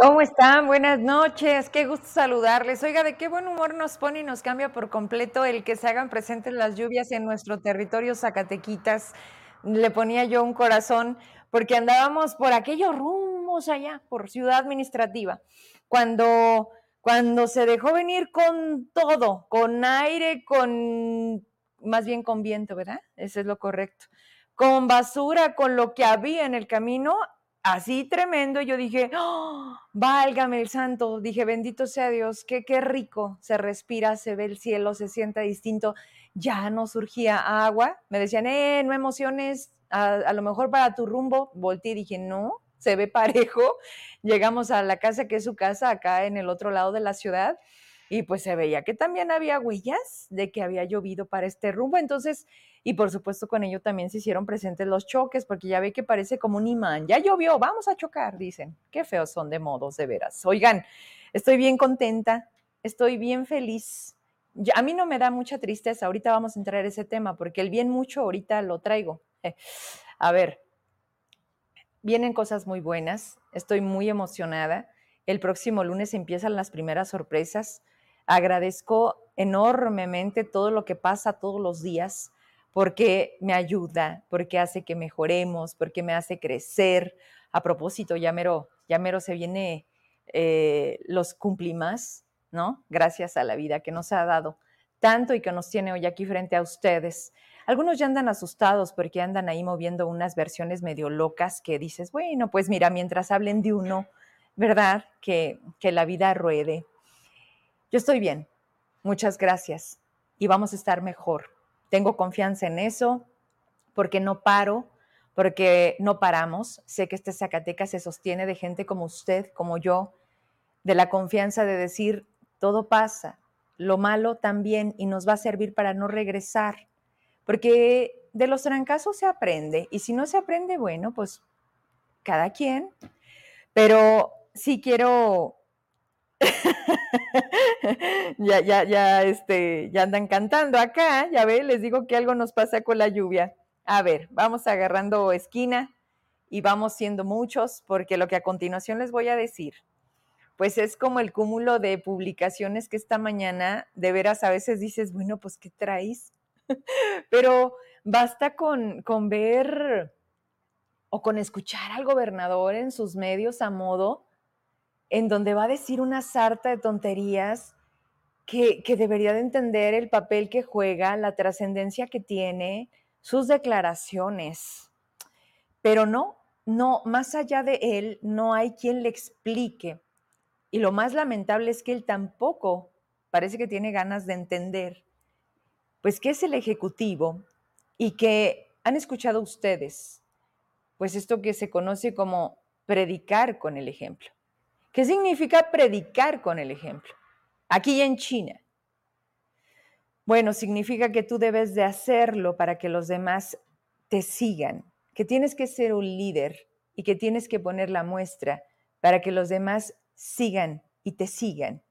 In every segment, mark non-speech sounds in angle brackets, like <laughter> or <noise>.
¿Cómo están? Buenas noches, qué gusto saludarles. Oiga, de qué buen humor nos pone y nos cambia por completo el que se hagan presentes las lluvias en nuestro territorio Zacatequitas. Le ponía yo un corazón porque andábamos por aquellos rumbos allá, por ciudad administrativa, cuando, cuando se dejó venir con todo, con aire, con, más bien con viento, ¿verdad? Eso es lo correcto. Con basura, con lo que había en el camino, así tremendo, yo dije, ¡Oh, válgame el santo, dije, bendito sea Dios, qué, qué rico, se respira, se ve el cielo, se sienta distinto, ya no surgía agua, me decían, eh, no emociones, a, lo mejor para tu rumbo, volteé y dije, no, se ve parejo, <laughs> llegamos a la casa que es su casa, acá en el otro lado de la ciudad, y pues se veía que también había huellas de que había llovido para este rumbo, entonces y por supuesto con ello también se hicieron presentes los choques, porque ya ve que parece como un imán. Ya llovió, vamos a chocar, dicen. Qué feos son de modos, de veras. Oigan, estoy bien contenta, estoy bien feliz. a mí no me da mucha tristeza, ahorita vamos a entrar en ese tema, porque el bien mucho ahorita lo traigo. A ver, vienen cosas muy buenas, estoy muy emocionada. El próximo lunes empiezan las primeras sorpresas. Agradezco enormemente todo lo que pasa todos los días porque me ayuda, porque hace que mejoremos, porque me hace crecer. A propósito, ya mero, ya mero se viene eh, los cumplimas, ¿no? Gracias a la vida que nos ha dado tanto y que nos tiene hoy aquí frente a ustedes. Algunos ya andan asustados porque andan ahí moviendo unas versiones medio locas que dices, bueno, pues mira, mientras hablen de uno, ¿verdad? Que, que la vida ruede. Yo estoy bien, muchas gracias y vamos a estar mejor tengo confianza en eso, porque no paro, porque no paramos. Sé que este Zacatecas se sostiene de gente como usted, como yo, de la confianza de decir, todo pasa, lo malo también, y nos va a servir para no regresar, porque de los trancazos se aprende, y si no se aprende, bueno, pues cada quien, pero sí quiero <laughs> ya, ya, ya, este, ya andan cantando acá, ya ve, les digo que algo nos pasa con la lluvia. A ver, vamos agarrando esquina y vamos siendo muchos, porque lo que a continuación les voy a decir, pues es como el cúmulo de publicaciones que esta mañana, de veras, a veces dices, bueno, pues, ¿qué traes? <laughs> Pero basta con, con ver o con escuchar al gobernador en sus medios a modo en donde va a decir una sarta de tonterías que, debería de entender el papel que juega, la trascendencia que tiene, sus declaraciones. Pero no, no, más allá de él, no hay quien le explique. Y lo más lamentable es que él tampoco parece que tiene ganas de entender, pues que es el Ejecutivo y que han escuchado ustedes, pues esto que se conoce como predicar con el ejemplo. ¿Qué significa predicar con el ejemplo? Aquí en China. Bueno, significa que tú debes de hacerlo para que los demás te sigan, que tienes que ser un líder y que tienes que poner la muestra para que los demás sigan y te sigan.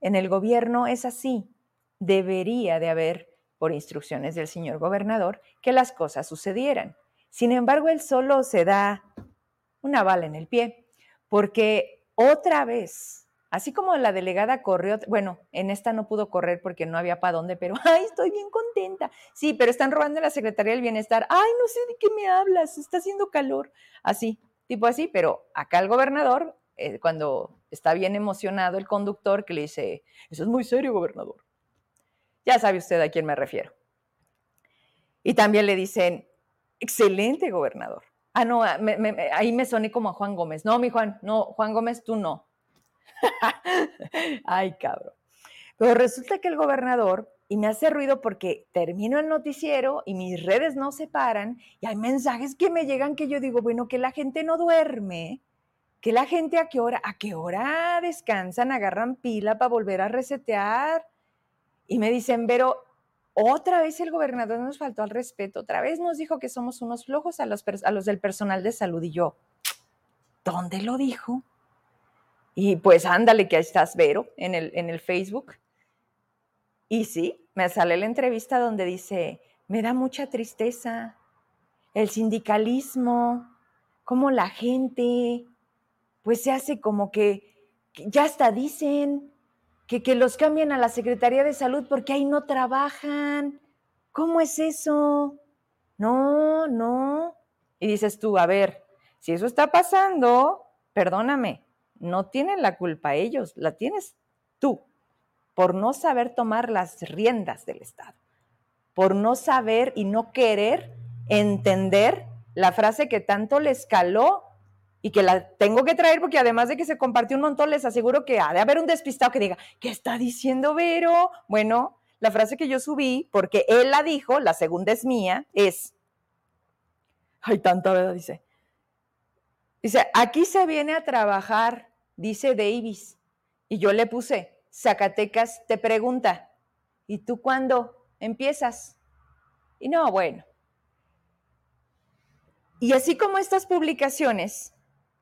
En el gobierno es así. Debería de haber, por instrucciones del señor gobernador, que las cosas sucedieran. Sin embargo, él solo se da una bala en el pie, porque otra vez, así como la delegada corrió, bueno, en esta no pudo correr porque no había para dónde, pero, <laughs> ay, estoy bien contenta. Sí, pero están robando la Secretaría del Bienestar. Ay, no sé de qué me hablas, está haciendo calor. Así, tipo así, pero acá el gobernador, eh, cuando está bien emocionado el conductor, que le dice, eso es muy serio, gobernador. Ya sabe usted a quién me refiero. Y también le dicen, excelente, gobernador. Ah, no, ah, ahí me soné como a Juan Gómez. No, mi Juan, no, Juan Gómez, tú no. <laughs> Ay, cabrón. Pero resulta que el gobernador, y me hace ruido porque termino el noticiero y mis redes no se paran y hay mensajes que me llegan que yo digo, bueno, que la gente no duerme, que la gente a qué hora, a qué hora descansan, agarran pila para volver a resetear. Y me dicen, pero otra vez el gobernador nos faltó al respeto, otra vez nos dijo que somos unos flojos a los, a los del personal de salud y yo, ¿dónde lo dijo? Y pues ándale que ahí estás, Vero, en el, en el Facebook. Y sí, me sale la entrevista donde dice, me da mucha tristeza el sindicalismo, cómo la gente pues se hace como que ya hasta dicen que, que los cambian a la Secretaría de Salud porque ahí no trabajan. ¿Cómo es eso? No, no. Y dices tú, a ver, si eso está pasando, perdóname, no tienen la culpa ellos, la tienes tú, por no saber tomar las riendas del Estado, por no saber y no querer entender la frase que tanto les caló y que la tengo que traer porque además de que se compartió un montón, les aseguro que ha de haber un despistado que diga, ¿qué está diciendo Vero? Bueno, la frase que yo subí, porque él la dijo, la segunda es mía, es, hay tanta verdad, dice, dice, aquí se viene a trabajar, dice Davis, y yo le puse, Zacatecas te pregunta, ¿y tú cuándo empiezas? Y no, bueno. Y así como estas publicaciones,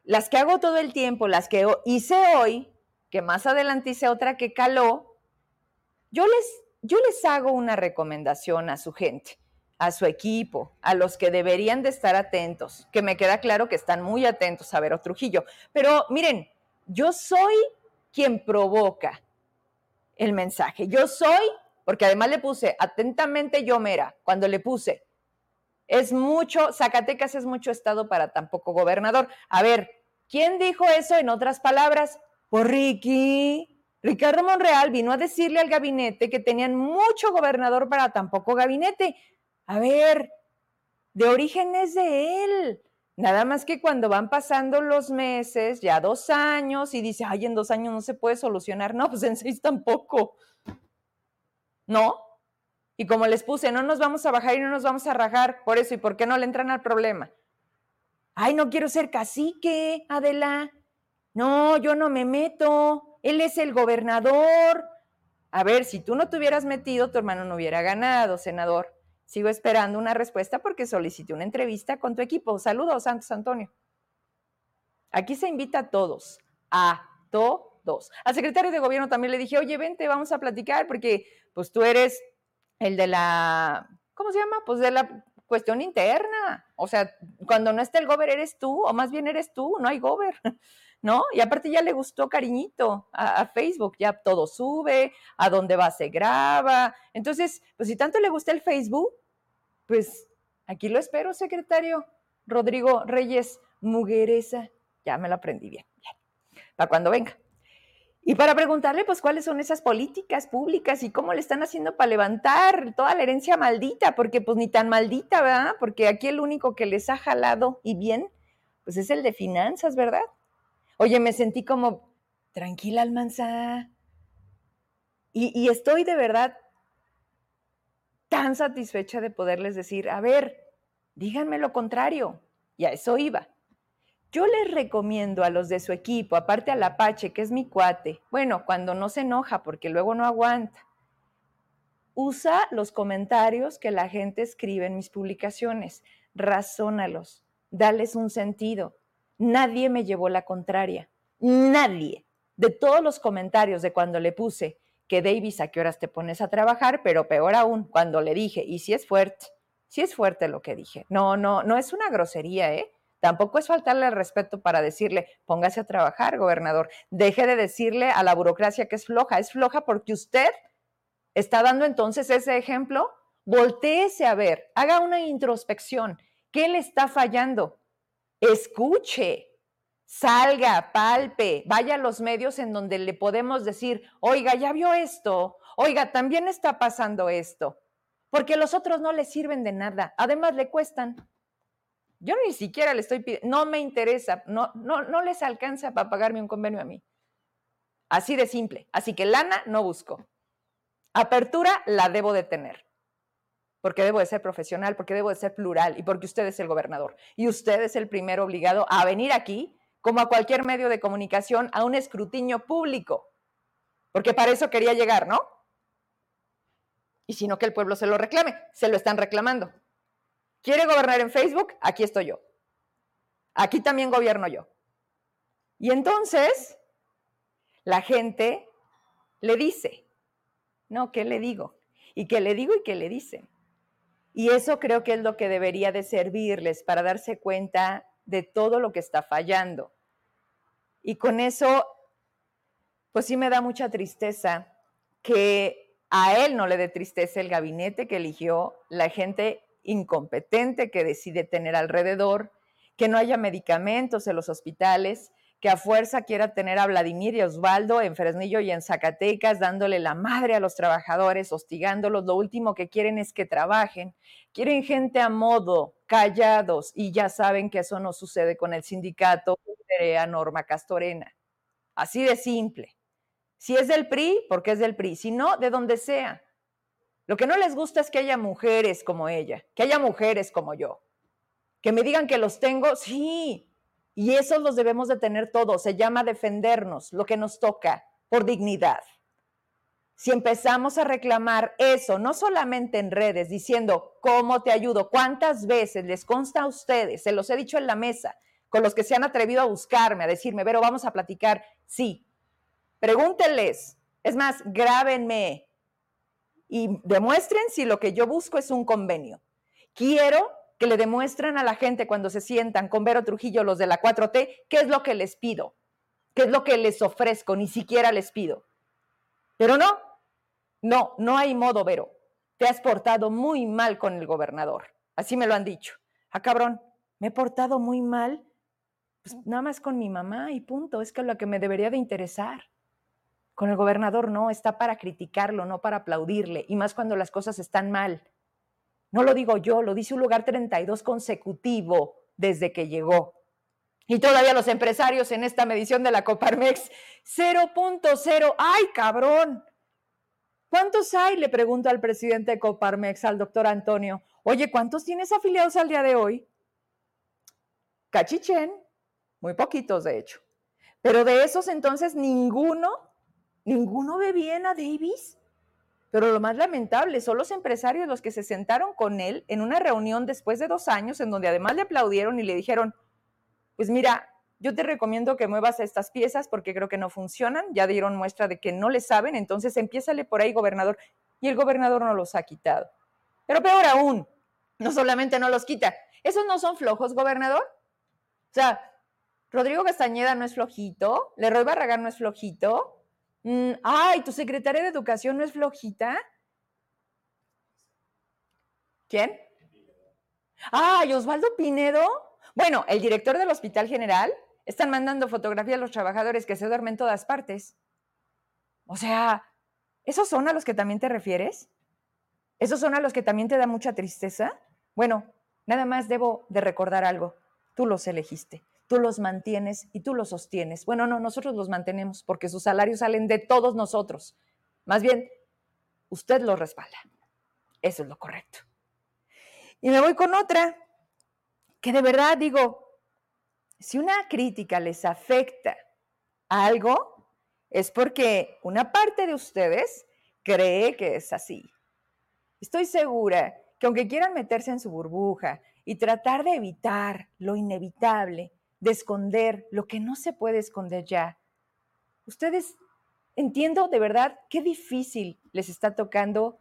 las que hago todo el tiempo, las que hice hoy, que más adelante hice otra que caló, yo les, yo les hago una recomendación a su gente, a su equipo, a los que deberían de estar atentos, que me queda claro que están muy atentos a Vero Trujillo. Pero miren, yo soy quien provoca el mensaje. Yo soy, porque además le puse atentamente yo mera, cuando le puse, es mucho, Zacatecas es mucho estado para tan poco gobernador. A ver, ¿quién dijo eso en otras palabras? Por Ricky. Ricardo Monreal vino a decirle al gabinete que tenían mucho gobernador para tan poco gabinete. A ver, de origen es de él. Nada más que cuando van pasando los meses, ya dos años, y dice, ay, en dos años no se puede solucionar. No, pues en seis tampoco. ¿No? Y como les puse, no nos vamos a bajar y no nos vamos a rajar por eso. ¿Y por qué no le entran al problema? Ay, no quiero ser cacique, Adela. No, yo no me meto. Él es el gobernador. A ver, si tú no te hubieras metido, tu hermano no hubiera ganado, senador. Sigo esperando una respuesta porque solicité una entrevista con tu equipo. Saludos, Santos Antonio. Aquí se invita a todos, a todos. Al secretario de gobierno también le dije, oye, vente, vamos a platicar porque pues tú eres el de la, ¿cómo se llama? Pues de la cuestión interna. O sea, cuando no está el gober eres tú, o más bien eres tú, no hay gober, <laughs> ¿no? Y aparte ya le gustó cariñito a, Facebook, ya todo sube, a dónde va se graba. Entonces, pues si tanto le gusta el Facebook, pues aquí lo espero, secretario Rodrigo Reyes Mugueresa. Ya me lo aprendí bien, bien. Para cuando venga. Y para preguntarle, pues, cuáles son esas políticas públicas y cómo le están haciendo para levantar toda la herencia maldita, porque pues ni tan maldita, ¿verdad? Porque aquí el único que les ha jalado y bien, pues es el de finanzas, ¿verdad? Oye, me sentí como, tranquila, Almanza. Y, y estoy de verdad tan satisfecha de poderles decir, a ver, díganme lo contrario. Y a eso iba. Yo les recomiendo a los de su equipo, aparte al Apache, que es mi cuate, bueno, cuando no se enoja porque luego no aguanta, usa los comentarios que la gente escribe en mis publicaciones, razónalos, dales un sentido. Nadie me llevó la contraria, nadie. De todos los comentarios de cuando le puse que Davis, ¿a qué horas te pones a trabajar? Pero peor aún, cuando le dije, y si es fuerte, si es fuerte lo que dije. No, no, no es una grosería, ¿eh? Tampoco es faltarle el respeto para decirle, póngase a trabajar, gobernador. Deje de decirle a la burocracia que es floja. Es floja porque usted está dando entonces ese ejemplo. Voltéese a ver, haga una introspección. ¿Qué le está fallando? Escuche, salga, palpe, vaya a los medios en donde le podemos decir, oiga, ya vio esto, oiga, también está pasando esto, porque los otros no le sirven de nada, además le cuestan. Yo ni siquiera le estoy pidiendo, no me interesa, no, no, no les alcanza para pagarme un convenio a mí. Así de simple. Así que lana no busco. Apertura la debo de tener. Porque debo de ser profesional, porque debo de ser plural y porque usted es el gobernador. Y usted es el primero obligado a venir aquí, como a cualquier medio de comunicación, a un escrutinio público. Porque para eso quería llegar, ¿no? Y si no que el pueblo se lo reclame, se lo están reclamando. ¿Quiere gobernar en Facebook? Aquí estoy yo. Aquí también gobierno yo. Y entonces, la gente le dice, no, ¿qué le digo? ¿Y qué le digo y qué le dicen? Y eso creo que es lo que debería de servirles para darse cuenta de todo lo que está fallando. Y con eso pues sí me da mucha tristeza que a él no le dé tristeza el gabinete que eligió, la gente incompetente que decide tener alrededor, que no haya medicamentos en los hospitales, que a fuerza quiera tener a Vladimir y Osvaldo en Fresnillo y en Zacatecas, dándole la madre a los trabajadores, hostigándolos. Lo último que quieren es que trabajen. Quieren gente a modo, callados, y ya saben que eso no sucede con el sindicato a Norma Castorena. Así de simple. Si es del PRI, porque es del PRI. Si no, de donde sea. Lo que no les gusta es que haya mujeres como ella, que haya mujeres como yo. Que me digan que los tengo, sí, y esos los debemos de tener todos. Se llama defendernos, lo que nos toca, por dignidad. Si empezamos a reclamar eso, no solamente en redes, diciendo, ¿cómo te ayudo? ¿Cuántas veces les consta a ustedes? Se los he dicho en la mesa, con los que se han atrevido a buscarme, a decirme, pero vamos a platicar. Sí, pregúntenles. Es más, grábenme y demuestren si lo que yo busco es un convenio. Quiero que le demuestran a la gente cuando se sientan con Vero Trujillo, los de la 4T, qué es lo que les pido, qué es lo que les ofrezco, ni siquiera les pido. Pero no, no, no hay modo, Vero. Te has portado muy mal con el gobernador. Así me lo han dicho. Ah, cabrón, me he portado muy mal. Pues nada más con mi mamá y punto. Es que lo que me debería de interesar. Con el gobernador no, está para criticarlo, no para aplaudirle. Y más cuando las cosas están mal. No lo digo yo, lo dice un lugar 32 consecutivo desde que llegó. Y todavía los empresarios en esta medición de la Coparmex, 0.0. ¡Ay, cabrón! ¿Cuántos hay? Le pregunto al presidente de Coparmex, al doctor Antonio. Oye, ¿cuántos tienes afiliados al día de hoy? Cachichen, muy poquitos de hecho. Pero de esos entonces ninguno, ninguno ve bien a Davis. Pero lo más lamentable son los empresarios los que se sentaron con él en una reunión después de dos años, en donde además le aplaudieron y le dijeron, pues mira, yo te recomiendo que muevas estas piezas porque creo que no funcionan, ya dieron muestra de que no le saben, entonces empiézale por ahí, gobernador. Y el gobernador no los ha quitado. Pero peor aún, no solamente no los quita, ¿esos no son flojos, gobernador? O sea, Rodrigo Castañeda no es flojito, Leroy Barragán no es flojito, Mm, ay, tu secretaria de educación no es flojita. ¿Quién? Ay, Osvaldo Pinedo. Bueno, el director del Hospital General están mandando fotografías a los trabajadores que se duermen en todas partes. O sea, ¿esos son a los que también te refieres? ¿Esos son a los que también te da mucha tristeza? Bueno, nada más debo de recordar algo. Tú los elegiste tú los mantienes y tú los sostienes. Bueno, no, nosotros los mantenemos porque sus salarios salen de todos nosotros. Más bien, usted los respalda. Eso es lo correcto. Y me voy con otra, que de verdad digo, si una crítica les afecta a algo, es porque una parte de ustedes cree que es así. Estoy segura que aunque quieran meterse en su burbuja y tratar de evitar lo inevitable, de esconder lo que no se puede esconder ya. Ustedes, entiendo de verdad qué difícil les está tocando,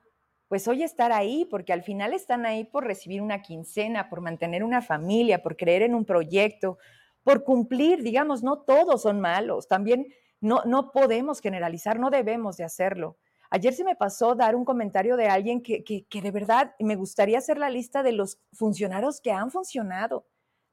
pues hoy estar ahí, porque al final están ahí por recibir una quincena, por mantener una familia, por creer en un proyecto, por cumplir, digamos, no todos son malos, también no, no podemos generalizar, no debemos de hacerlo. Ayer se me pasó dar un comentario de alguien que, que, que de verdad me gustaría hacer la lista de los funcionarios que han funcionado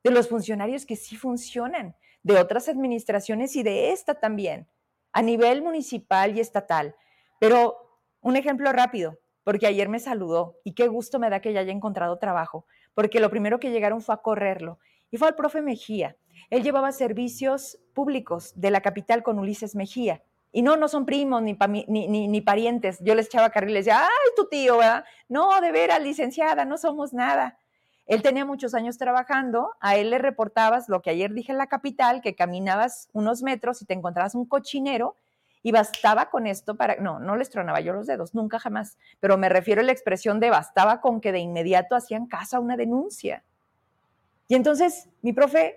de los funcionarios que sí funcionan, de otras administraciones y de esta también, a nivel municipal y estatal. Pero un ejemplo rápido, porque ayer me saludó y qué gusto me da que ya haya encontrado trabajo, porque lo primero que llegaron fue a correrlo y fue al profe Mejía. Él llevaba servicios públicos de la capital con Ulises Mejía. Y no, no son primos ni, ni, ni, parientes. Yo les echaba carril y les decía, ay, tu tío, ¿verdad? No, de veras, licenciada, no somos nada. Él tenía muchos años trabajando, a él le reportabas lo que ayer dije en la capital, que caminabas unos metros y te encontrabas un cochinero y bastaba con esto para, no, no les tronaba yo los dedos, nunca jamás, pero me refiero a la expresión de bastaba con que de inmediato hacían caso a una denuncia. Y entonces, mi profe,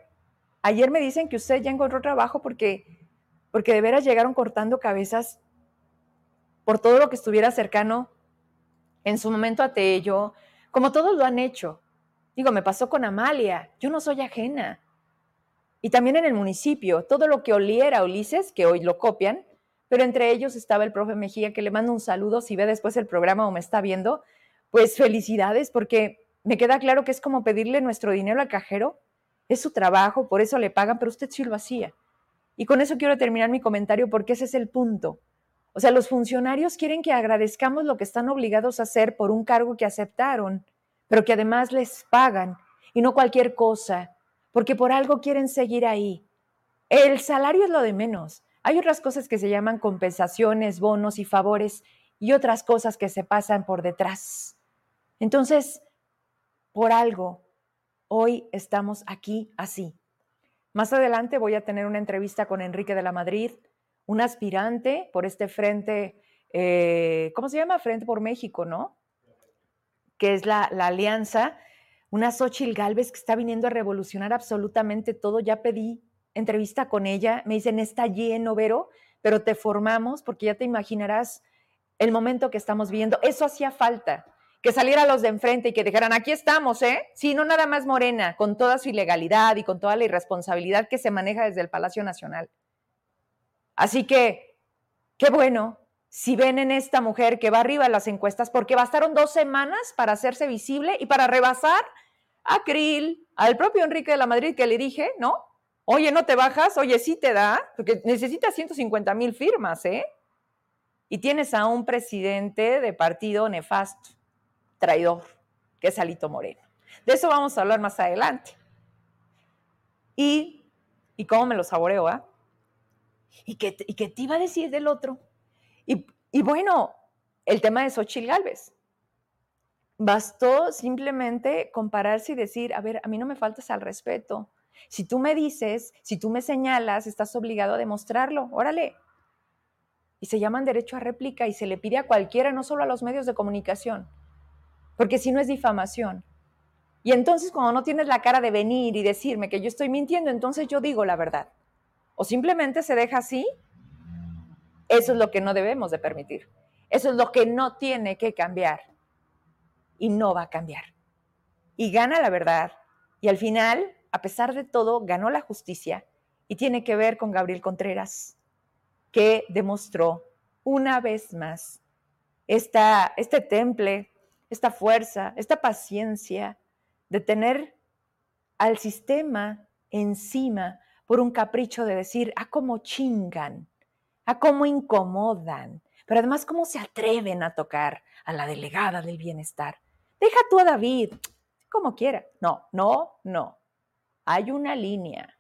ayer me dicen que usted ya encontró trabajo porque, porque de veras llegaron cortando cabezas por todo lo que estuviera cercano en su momento a Tello, como todos lo han hecho. Digo, me pasó con Amalia, yo no soy ajena. Y también en el municipio, todo lo que oliera Ulises, que hoy lo copian, pero entre ellos estaba el profe Mejía, que le mando un saludo si ve después el programa o me está viendo, pues felicidades, porque me queda claro que es como pedirle nuestro dinero al cajero, es su trabajo, por eso le pagan, pero usted sí lo hacía. Y con eso quiero terminar mi comentario porque ese es el punto. O sea, los funcionarios quieren que agradezcamos lo que están obligados a hacer por un cargo que aceptaron, pero que además les pagan y no cualquier cosa, porque por algo quieren seguir ahí. El salario es lo de menos. Hay otras cosas que se llaman compensaciones, bonos y favores y otras cosas que se pasan por detrás. Entonces, por algo, hoy estamos aquí así. Más adelante voy a tener una entrevista con Enrique de la Madrid, un aspirante por este frente, eh, ¿cómo se llama? Frente por México, ¿no? Que es la, la alianza, una Xochil Galvez que está viniendo a revolucionar absolutamente todo. Ya pedí entrevista con ella, me dicen, está lleno, Vero, pero te formamos porque ya te imaginarás el momento que estamos viendo. Eso hacía falta, que saliera los de enfrente y que dijeran, aquí estamos, ¿eh? Sí, no nada más Morena, con toda su ilegalidad y con toda la irresponsabilidad que se maneja desde el Palacio Nacional. Así que, qué bueno, si ven en esta mujer que va arriba en las encuestas, porque bastaron dos semanas para hacerse visible y para rebasar a Krill, al propio Enrique de la Madrid que le dije, ¿no? Oye, ¿no te bajas? Oye, sí te da, porque necesitas 150 mil firmas, ¿eh? Y tienes a un presidente de partido nefasto, traidor, que es Alito Moreno. De eso vamos a hablar más adelante. Y, y cómo me lo saboreo, ¿ah? ¿Y qué, ¿Y te iba a decir del otro? Y bueno, el tema de Xochitl Galvez. Bastó simplemente compararse y decir, a ver, a mí no me faltas al respeto. Si tú me dices, si tú me señalas, estás obligado a demostrarlo. Órale. Y se llaman derecho a réplica y se le pide a cualquiera, no solo a los medios de comunicación, porque si no es difamación. Y entonces cuando no tienes la cara de venir y decirme que yo estoy mintiendo, entonces yo digo la verdad. O simplemente se deja así. Eso es lo que no debemos de permitir. Eso es lo que no tiene que cambiar. Y no va a cambiar. Y gana la verdad. Y al final a pesar de todo, ganó la justicia y tiene que ver con Gabriel Contreras, que demostró una vez más esta, este temple, esta fuerza, esta paciencia de tener al sistema encima por un capricho de decir, ah, cómo chingan, a cómo incomodan, pero además cómo se atreven a tocar a la delegada del bienestar. Deja tú a David, como quiera. No, no, no hay una línea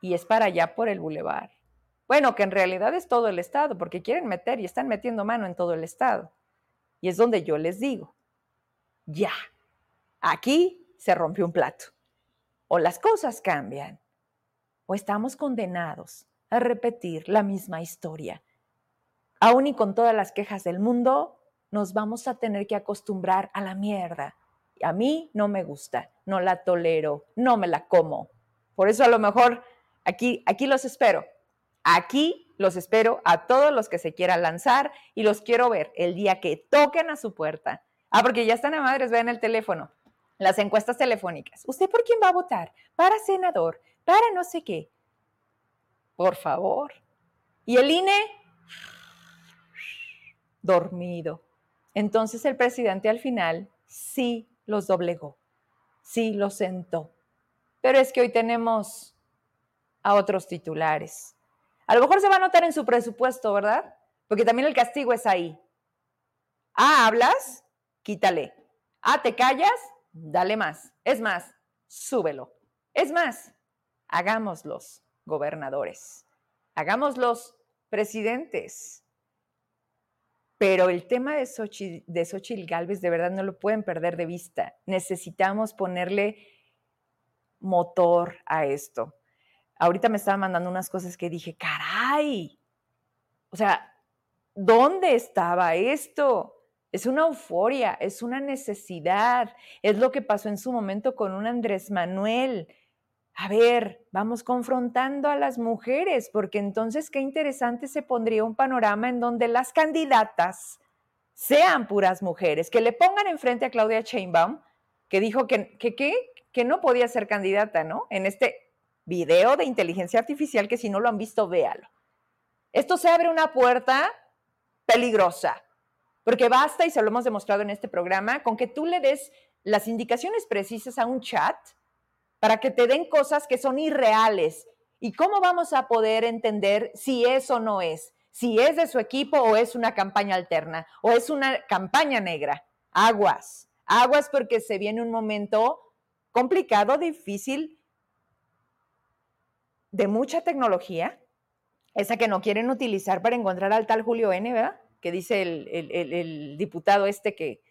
y es para allá por el bulevar. Bueno, que en realidad es todo el Estado, porque quieren meter y están metiendo mano en todo el Estado. Y es donde yo les digo, ya, aquí se rompió un plato. O las cosas cambian, o estamos condenados a repetir la misma historia. Aún y con todas las quejas del mundo, nos vamos a tener que acostumbrar a la mierda a mí no me gusta, no la tolero, no me la como. Por eso a lo mejor aquí, aquí los espero. Aquí los espero a todos los que se quieran lanzar y los quiero ver el día que toquen a su puerta. Ah, porque ya están a madres, vean el teléfono, las encuestas telefónicas. ¿Usted por quién va a votar? Para senador, para no sé qué. Por favor. Y el INE, dormido. Entonces el presidente al final sí los doblegó, sí los sentó. Pero es que hoy tenemos a otros titulares. A lo mejor se va a notar en su presupuesto, ¿verdad? Porque también el castigo es ahí. Ah, hablas, quítale. Ah, te callas, dale más. Es más, súbelo. Es más, hagámoslos gobernadores. Hagámoslos presidentes. Pero el tema de Xochitl, de Galvez de verdad no lo pueden perder de vista. Necesitamos ponerle motor a esto. Ahorita me estaba mandando unas cosas que dije, caray, o sea, ¿dónde estaba esto? Es una euforia, es una necesidad, es lo que pasó en su momento con un Andrés Manuel a ver, vamos confrontando a las mujeres, porque entonces qué interesante se pondría un panorama en donde las candidatas sean puras mujeres, que le pongan enfrente a Claudia Sheinbaum, que dijo que, que, que no podía ser candidata, ¿no? En este video de inteligencia artificial, que si no lo han visto, véalo. Esto se abre una puerta peligrosa, porque basta, y se lo hemos demostrado en este programa, con que tú le des las indicaciones precisas a un chat para que te den cosas que son irreales. ¿Y cómo vamos a poder entender si eso no es? Si es de su equipo o es una campaña alterna o es una campaña negra. Aguas, aguas porque se viene un momento complicado, difícil, de mucha tecnología, esa que no quieren utilizar para encontrar al tal Julio N, ¿verdad? Que dice el, diputado este que,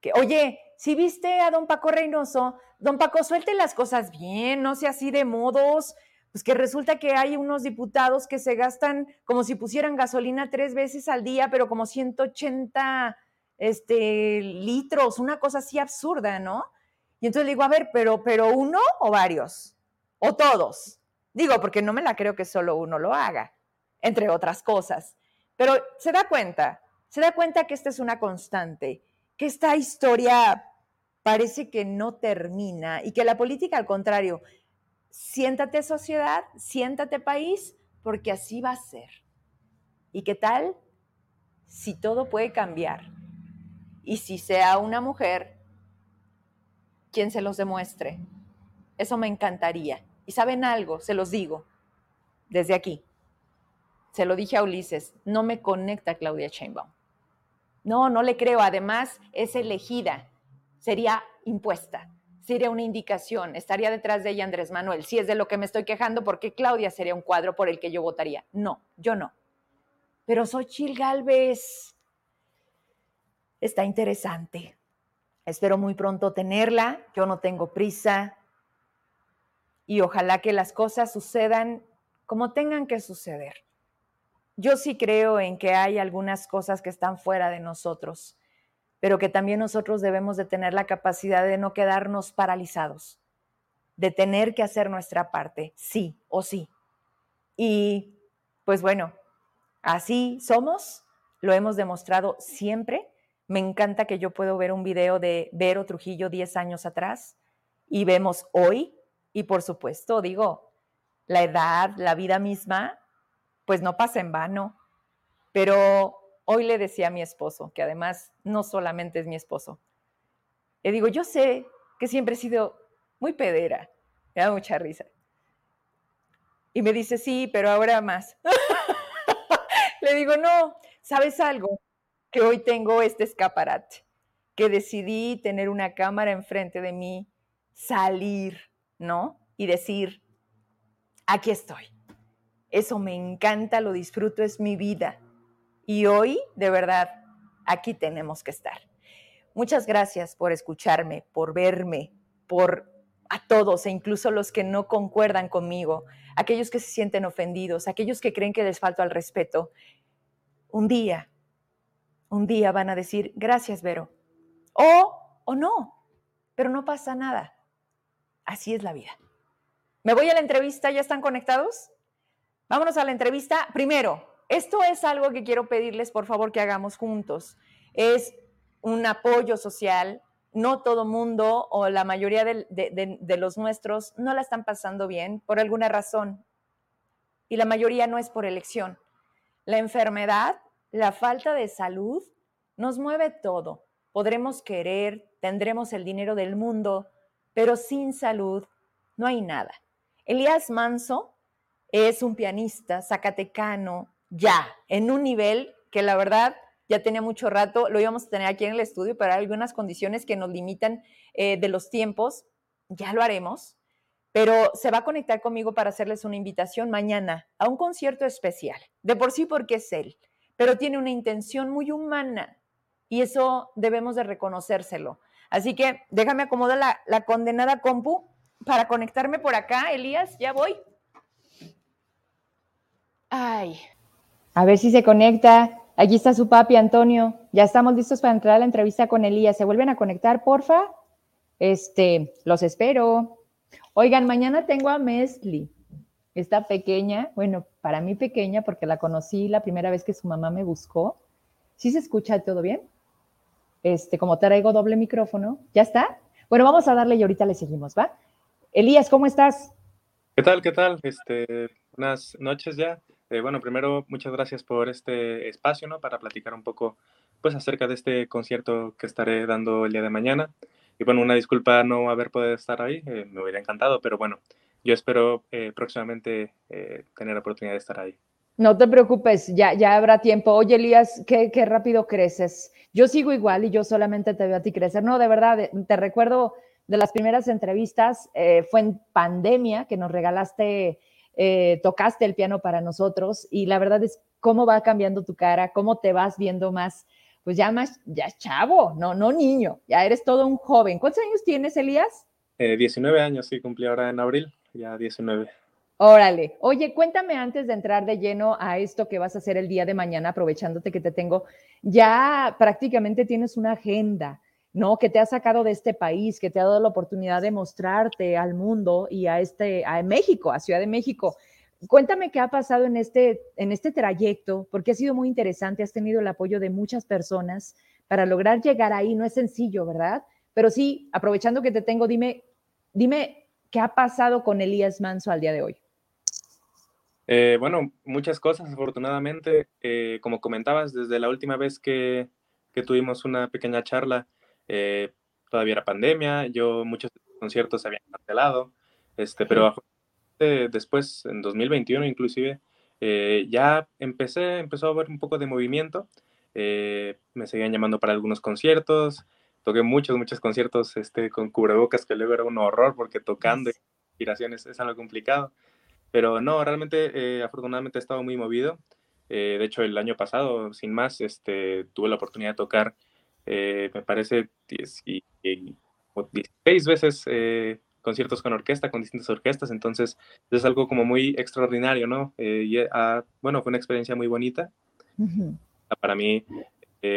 que, oye, si viste a don Paco Reynoso, don Paco, suelte las cosas bien, no sea así de modos, pues que resulta que hay unos diputados que se gastan como si pusieran gasolina tres veces al día, pero como 180 este, litros, una cosa así absurda, ¿no? Y entonces le digo, a ver, pero, pero uno o varios, o todos. Digo, porque no me la creo que solo uno lo haga entre otras cosas. Pero se da cuenta, se da cuenta que esta es una constante, que esta historia parece que no termina y que la política, al contrario, siéntate sociedad, siéntate país, porque así va a ser. ¿Y qué tal si todo puede cambiar? Y si sea una mujer quien se los demuestre. Eso me encantaría. Y saben algo, se los digo desde aquí se lo dije a Ulises, no me conecta Claudia Sheinbaum. No, no le creo. Además, es elegida. Sería impuesta. Sería una indicación. Estaría detrás de ella Andrés Manuel. Si es de lo que me estoy quejando, porque Claudia sería un cuadro por el que yo votaría. No, yo no. Pero Xochil Galvez está interesante. Espero muy pronto tenerla. Yo no tengo prisa. Y ojalá que las cosas sucedan como tengan que suceder yo sí creo en que hay algunas cosas que están fuera de nosotros, pero que también nosotros debemos de tener la capacidad de no quedarnos paralizados, de tener que hacer nuestra parte, sí o sí. Y pues bueno, así somos, lo hemos demostrado siempre. Me encanta que yo puedo ver un video de Vero Trujillo 10 años atrás y vemos hoy, y por supuesto, digo, la edad, la vida misma pues no pasa en vano. Pero hoy le decía a mi esposo, que además no solamente es mi esposo, le digo, yo sé que siempre he sido muy pedera, me da mucha risa. Y me dice, sí, pero ahora más. <laughs> le digo, no, ¿sabes algo? Que hoy tengo este escaparate, que decidí tener una cámara enfrente de mí, salir, ¿no? Y decir, aquí estoy. Eso me encanta, lo disfruto, es mi vida. Y hoy, de verdad, aquí tenemos que estar. Muchas gracias por escucharme, por verme, por a todos e incluso los que no concuerdan conmigo, aquellos que se sienten ofendidos, aquellos que creen que les falta al respeto. Un día, un día van a decir, gracias, Vero. O, o no, pero no pasa nada. Así es la vida. Me voy a la entrevista, ¿ya están conectados? Vámonos a la entrevista. Primero, esto es algo que quiero pedirles, por favor, que hagamos juntos. Es un apoyo social. No todo mundo o la mayoría de, los nuestros no la están pasando bien por alguna razón. Y la mayoría no es por elección. La enfermedad, la falta de salud, nos mueve todo. Podremos querer, tendremos el dinero del mundo, pero sin salud no hay nada. Elías Manso es un pianista zacatecano, ya, en un nivel que la verdad ya tenía mucho rato, lo íbamos a tener aquí en el estudio, pero hay algunas condiciones que nos limitan eh, de los tiempos, ya lo haremos, pero se va a conectar conmigo para hacerles una invitación mañana a un concierto especial, de por sí porque es él, pero tiene una intención muy humana y eso debemos de reconocérselo. Así que déjame acomodar la, la condenada compu para conectarme por acá, Elías, ya voy. Ay. A ver si se conecta. Aquí está su papi, Antonio. Ya estamos listos para entrar a la entrevista con Elías. ¿Se vuelven a conectar, porfa? Este, los espero. Oigan, mañana tengo a Mesli, esta pequeña, bueno, para mí pequeña, porque la conocí la primera vez que su mamá me buscó. ¿Sí se escucha todo bien? Este, como traigo doble micrófono, ¿ya está? Bueno, vamos a darle y ahorita le seguimos, ¿va? Elías, ¿cómo estás? ¿Qué tal? ¿Qué tal? Este, unas noches ya. Eh, bueno, primero, muchas gracias por este espacio, ¿no? Para platicar un poco, pues, acerca de este concierto que estaré dando el día de mañana. Y bueno, una disculpa no haber podido estar ahí, eh, me hubiera encantado, pero bueno, yo espero eh, próximamente tener la oportunidad de estar ahí. No te preocupes, ya, ya habrá tiempo. Oye, Elías, qué, qué rápido creces. Yo sigo igual y yo solamente te veo a ti crecer. No, de verdad, te recuerdo de las primeras entrevistas, fue en pandemia que nos regalaste eh, tocaste el piano para nosotros y la verdad es cómo va cambiando tu cara, cómo te vas viendo más, pues ya más, ya chavo, no, no niño, ya eres todo un joven. ¿Cuántos años tienes, Elías? 19 eh, años, sí, cumplí ahora en abril, ya 19. Órale, oye, cuéntame antes de entrar de lleno a esto que vas a hacer el día de mañana, aprovechándote que te tengo, ya prácticamente tienes una agenda. ¿No? Que te ha sacado de este país, que te ha dado la oportunidad de mostrarte al mundo y a este, a México, a Ciudad de México. Cuéntame qué ha pasado en este, en este trayecto, porque ha sido muy interesante, has tenido el apoyo de muchas personas para lograr llegar ahí. No es sencillo, ¿verdad? Pero sí, aprovechando que te tengo, dime, dime qué ha pasado con Elías Manso al día de hoy. Eh, bueno, muchas cosas, afortunadamente. Eh, como comentabas, desde la última vez que, que tuvimos una pequeña charla, eh, todavía era pandemia, yo muchos conciertos se habían cancelado, este, pero después, en 2021 inclusive, eh, ya empecé, empezó a haber un poco de movimiento, eh, me seguían llamando para algunos conciertos, toqué muchos, muchos conciertos este, con cubrebocas, que luego era un horror porque tocando inspiraciones es algo complicado, pero no, realmente afortunadamente he estado muy movido, de hecho el año pasado, sin más, este, tuve la oportunidad de tocar eh, me parece, 16 veces eh, conciertos con orquesta, con distintas orquestas, entonces es algo como muy extraordinario, ¿no? Eh, y, ah, bueno, fue una experiencia muy bonita para mí.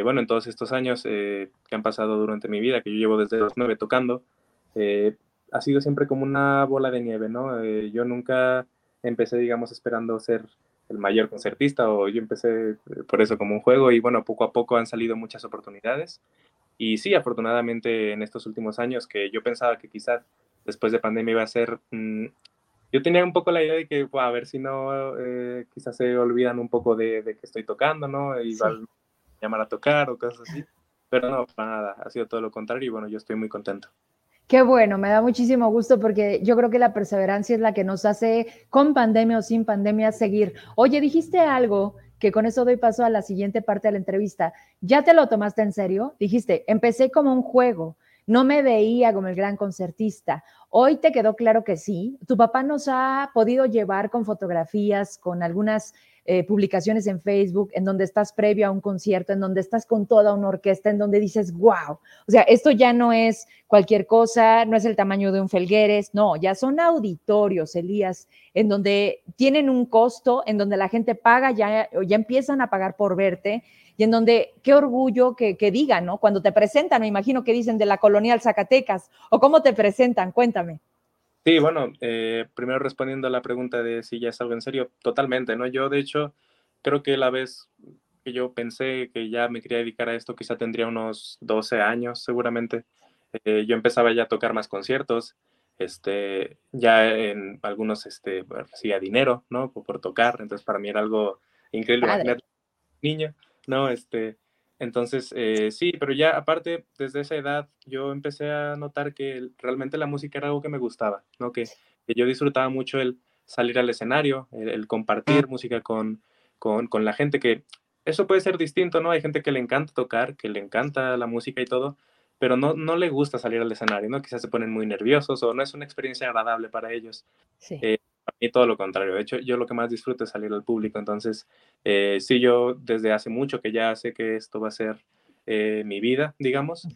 bueno, en todos estos años que han pasado durante mi vida, que yo llevo desde los nueve tocando, ha sido siempre como una bola de nieve, ¿no? yo nunca empecé, digamos, esperando ser el mayor concertista o yo empecé eh, por eso como un juego y bueno, poco a poco han salido muchas oportunidades. Y sí, afortunadamente en estos últimos años que yo pensaba que quizás después de pandemia iba a ser... Mm, yo tenía un poco la idea de que, a ver si no, eh, quizás se olvidan un poco de, que estoy tocando, ¿no? Y van a llamar a tocar o cosas así. Pero no, para nada, ha sido todo lo contrario y bueno, yo estoy muy contento. Qué bueno, me da muchísimo gusto porque yo creo que la perseverancia es la que nos hace, con pandemia o sin pandemia, seguir. Oye, dijiste algo que con eso doy paso a la siguiente parte de la entrevista. ¿Ya te lo tomaste en serio? Dijiste, empecé como un juego, no me veía como el gran concertista. Hoy te quedó claro que sí. Tu papá nos ha podido llevar con fotografías, con algunas eh, publicaciones en Facebook, en donde estás previo a un concierto, en donde estás con toda una orquesta, en donde dices, wow, o sea, esto ya no es cualquier cosa, no es el tamaño de un Felgueres, no, ya son auditorios, Elías, en donde tienen un costo, en donde la gente paga, ya, ya empiezan a pagar por verte, y en donde qué orgullo que, que digan, ¿no? Cuando te presentan, me imagino que dicen de la colonial Zacatecas, o cómo te presentan, cuéntame. Sí, bueno, eh, primero respondiendo a la pregunta de si ya es algo en serio, totalmente, ¿no? Yo, de hecho, creo que la vez que yo pensé que ya me quería dedicar a esto, quizá tendría unos 12 años, seguramente. Eh, yo empezaba ya a tocar más conciertos, este, ya en algunos, este, recibía dinero, ¿no? Por, tocar, entonces para mí era algo increíble. Niño, ¿no? Este, entonces, eh, sí, pero ya aparte, desde esa edad, yo empecé a notar que realmente la música era algo que me gustaba, ¿no? Que, yo disfrutaba mucho el salir al escenario, el, compartir música con, con, con, la gente, que eso puede ser distinto, ¿no? Hay gente que le encanta tocar, que le encanta la música y todo, pero no, no le gusta salir al escenario, ¿no? Quizás se ponen muy nerviosos o no es una experiencia agradable para ellos. Sí. Eh, y todo lo contrario. De hecho, yo lo que más disfruto es salir al público. Entonces, eh, sí, yo desde hace mucho que ya sé que esto va a ser eh, mi vida, digamos.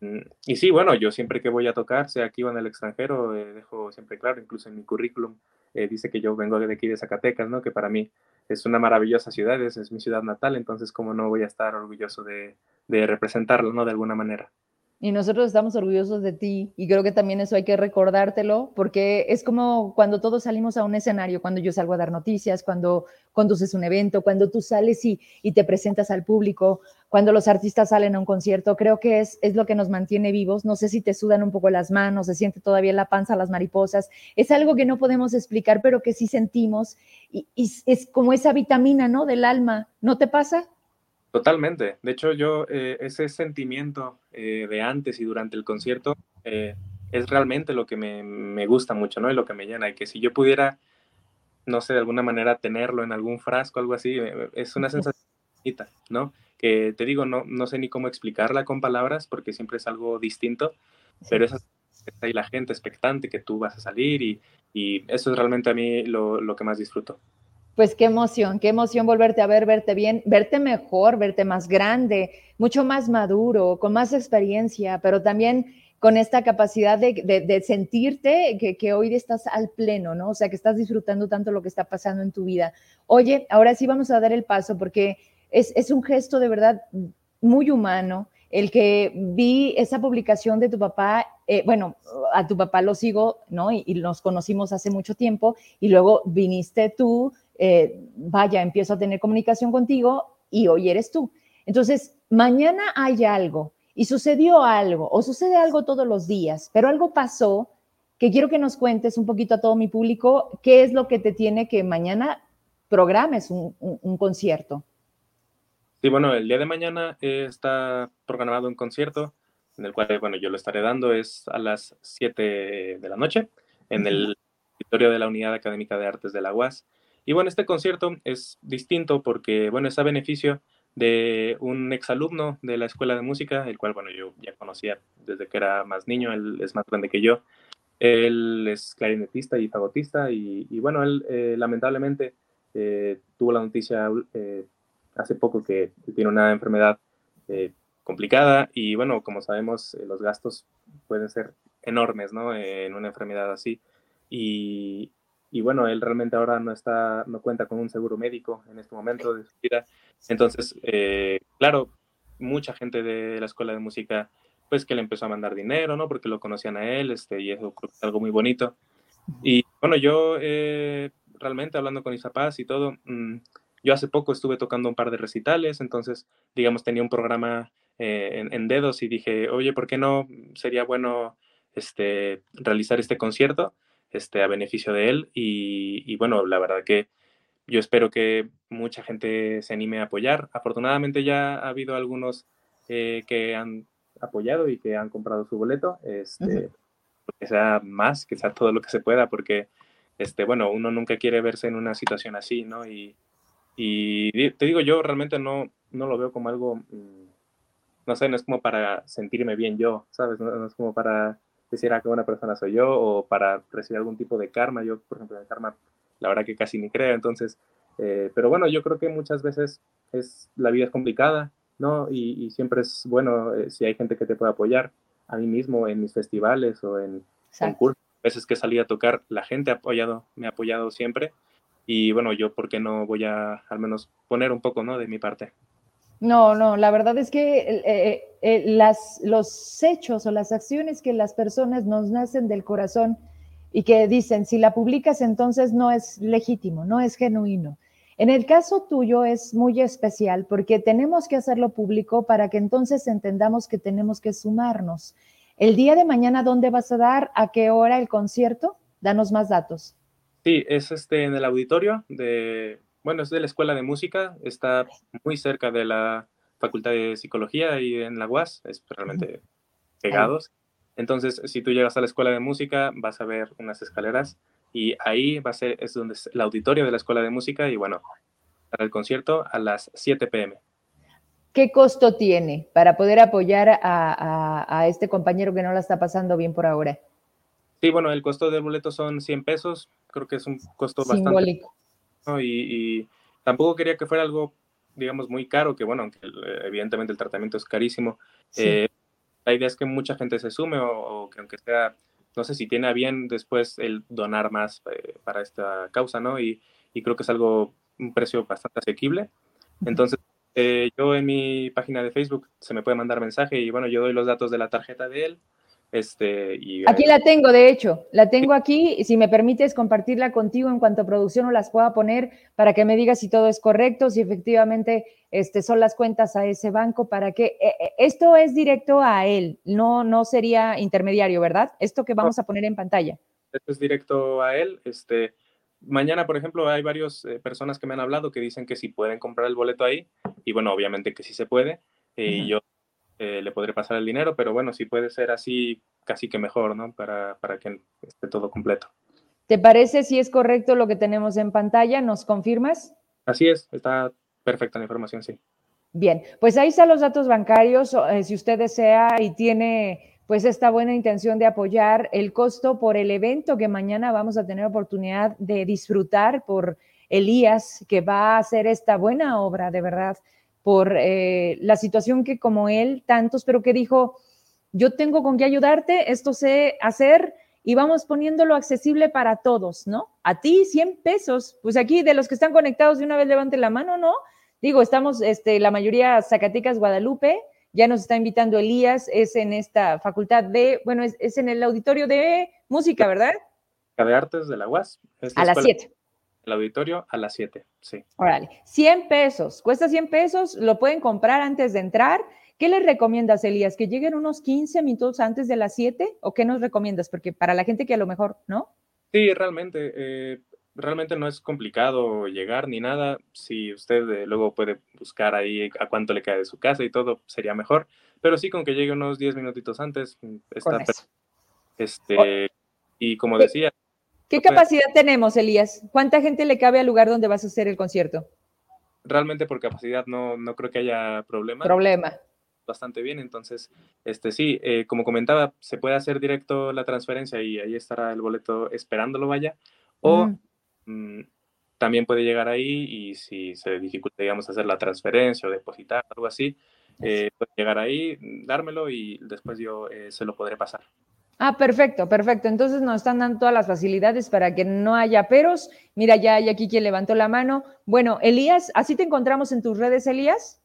Mm, y, sí, bueno, yo siempre que voy a tocar, sea aquí o en el extranjero, eh, dejo siempre claro, incluso en mi currículum, dice que yo vengo de aquí de Zacatecas, ¿no? Que para mí es una maravillosa ciudad, es, mi ciudad natal, entonces, ¿cómo no voy a estar orgulloso de, de representarlo, ¿no? De alguna manera. Y nosotros estamos orgullosos de ti y creo que también eso hay que recordártelo porque es como cuando todos salimos a un escenario, cuando yo salgo a dar noticias, cuando conduces un evento, cuando tú sales y, y te presentas al público, cuando los artistas salen a un concierto, creo que es, es lo que nos mantiene vivos. No sé si te sudan un poco las manos, se siente todavía la panza, las mariposas. Es algo que no podemos explicar, pero que sí sentimos y, y es como esa vitamina, ¿no? Del alma. ¿No te pasa? Totalmente. De hecho, yo eh, ese sentimiento eh, de antes y durante el concierto eh, es realmente lo que me, me, gusta mucho, ¿no? Y lo que me llena. Y que si yo pudiera, no sé, de alguna manera tenerlo en algún frasco, algo así, es una sensación bonita, ¿no? Que te digo, no, no sé ni cómo explicarla con palabras porque siempre es algo distinto, pero esa está ahí la gente expectante que tú vas a salir y, y eso es realmente a mí lo, lo que más disfruto. Pues qué emoción, qué emoción volverte a ver, verte bien, verte mejor, verte más grande, mucho más maduro, con más experiencia, pero también con esta capacidad de, sentirte que, hoy estás al pleno, ¿no? O sea, que estás disfrutando tanto lo que está pasando en tu vida. Oye, ahora sí vamos a dar el paso porque es, es un gesto de verdad muy humano el que vi esa publicación de tu papá, eh, bueno, a tu papá lo sigo, ¿no? Y, y, nos conocimos hace mucho tiempo y luego viniste tú eh, vaya, empiezo a tener comunicación contigo y hoy eres tú. Entonces, mañana hay algo y sucedió algo o sucede algo todos los días, pero algo pasó que quiero que nos cuentes un poquito a todo mi público qué es lo que te tiene que mañana programes un, un, un concierto. Sí, bueno, el día de mañana está programado un concierto en el cual, bueno, yo lo estaré dando, es a las 7 de la noche en el auditorio de la Unidad Académica de Artes de la UAS. Y bueno, este concierto es distinto porque, bueno, es a beneficio de un exalumno de la escuela de música, el cual, bueno, yo ya conocía desde que era más niño, él es más grande que yo. Él es clarinetista y fagotista y, bueno, él eh, lamentablemente eh, tuvo la noticia eh, hace poco que tiene una enfermedad complicada y bueno, como sabemos, los gastos pueden ser enormes, ¿no? en una enfermedad así. Y, y bueno, él realmente ahora no está, no cuenta con un seguro médico en este momento de su vida. Entonces, eh, claro, mucha gente de la escuela de música, pues que le empezó a mandar dinero, ¿no? Porque lo conocían a él, este, y eso es algo muy bonito. Y bueno, yo eh, realmente hablando con Isapaz y todo, mmm, yo hace poco estuve tocando un par de recitales, entonces, digamos, tenía un programa eh, en, en, dedos y dije, oye, ¿por qué no sería bueno este, realizar este concierto? Este, a beneficio de él. Y, y, bueno, la verdad que yo espero que mucha gente se anime a apoyar. Afortunadamente ya ha habido algunos eh, que han apoyado y que han comprado su boleto, este, uh -huh. que sea más, que sea todo lo que se pueda, porque, este, bueno, uno nunca quiere verse en una situación así, ¿no? Y, y te digo, yo realmente no, no lo veo como algo, mm, no sé, no es como para sentirme bien yo, ¿sabes? No, no es como para quisiera que una persona soy yo o para recibir algún tipo de karma. Yo, por ejemplo, en karma, la verdad que casi ni creo. Entonces, eh, pero bueno, yo creo que muchas veces es la vida es complicada, ¿no? Y, y siempre es bueno eh, si hay gente que te puede apoyar. A mí mismo en mis festivales o en concursos, veces que salí a tocar, la gente ha apoyado, me ha apoyado siempre. Y bueno, yo, ¿por qué no voy a al menos poner un poco, ¿no? De mi parte. No, no, la verdad es que eh, eh, las, los hechos o las acciones que las personas nos nacen del corazón y que dicen, si la publicas entonces no es legítimo, no es genuino. En el caso tuyo es muy especial porque tenemos que hacerlo público para que entonces entendamos que tenemos que sumarnos. El día de mañana, ¿dónde vas a dar? ¿A qué hora el concierto? Danos más datos. Sí, es este en el auditorio de bueno, es de la Escuela de Música, está muy cerca de la Facultad de Psicología y en la UAS, es realmente pegados. Entonces, si tú llegas a la Escuela de Música, vas a ver unas escaleras y ahí va a ser, es donde es el auditorio de la Escuela de Música y bueno, para el concierto a las 7 pm. ¿Qué costo tiene para poder apoyar a, a, a este compañero que no la está pasando bien por ahora? Sí, bueno, el costo del boleto son 100 pesos, creo que es un costo Simbólico. bastante. Y, y, tampoco quería que fuera algo, digamos, muy caro, que bueno, aunque evidentemente el tratamiento es carísimo. Sí. Eh, la idea es que mucha gente se sume o, o, que aunque sea, no sé si tiene a bien después el donar más eh, para esta causa, ¿no? Y, y, creo que es algo, un precio bastante asequible. Entonces, Eh, yo en mi página de Facebook se me puede mandar mensaje y bueno, yo doy los datos de la tarjeta de él. Este, y, aquí la tengo, de hecho, la tengo aquí. Si me permites compartirla contigo en cuanto a producción o las pueda poner para que me digas si todo es correcto, si efectivamente este, son las cuentas a ese banco, para que eh, eh, esto es directo a él, no, no sería intermediario, ¿verdad? Esto que vamos a poner en pantalla. Esto es directo a él. Este, mañana, por ejemplo, hay varias eh, personas que me han hablado que dicen que si pueden comprar el boleto ahí, y bueno, obviamente que sí se puede, y yo eh, le podré pasar el dinero, pero bueno, si puede ser así, casi que mejor, ¿no? Para, para que esté todo completo. ¿Te parece si es correcto lo que tenemos en pantalla? ¿Nos confirmas? Así es, está perfecta la información, sí. Bien, pues ahí están los datos bancarios, si usted desea y tiene pues esta buena intención de apoyar el costo por el evento que mañana vamos a tener oportunidad de disfrutar por Elías, que va a hacer esta buena obra, de verdad, por eh, la situación que como él, tantos, pero que dijo, yo tengo con qué ayudarte, esto sé hacer y vamos poniéndolo accesible para todos, ¿no? A ti 100 pesos, pues aquí de los que están conectados de una vez levante la mano, ¿no? Digo, estamos, este, la mayoría Zacatecas, Guadalupe, ya nos está invitando Elías, es en esta facultad de, bueno, es, en el auditorio de música, ¿verdad? De Artes de la UAS. A las 7. El auditorio a las 7, sí. Órale, 100 pesos, cuesta 100 pesos, lo pueden comprar antes de entrar. ¿Qué les recomiendas, Elías? ¿Que lleguen unos 15 minutos antes de las 7? ¿O qué nos recomiendas? Porque para la gente que a lo mejor, ¿no? Sí, realmente. Eh, realmente no es complicado llegar ni nada. Si usted eh, luego puede buscar ahí a cuánto le cae de su casa y todo, sería mejor. Pero sí, con que llegue unos 10 minutitos antes, mm, está Este, y como decía. ¿Qué capacidad tenemos, Elías? ¿Cuánta gente le cabe al lugar donde vas a hacer el concierto? Realmente por capacidad no, no creo que haya problema. Problema. Bastante bien, entonces, este sí, eh, como comentaba, se puede hacer directo la transferencia y ahí estará el boleto esperándolo, vaya. O mm. Mm, también puede llegar ahí y si se dificulta, digamos, hacer la transferencia o depositar, algo así, eh, puede llegar ahí, dármelo y después yo eh, se lo podré pasar. Ah, perfecto, perfecto. Entonces nos están dando todas las facilidades para que no haya peros. Mira, ya hay aquí quien levantó la mano. Bueno, Elías, ¿así te encontramos en tus redes, Elías?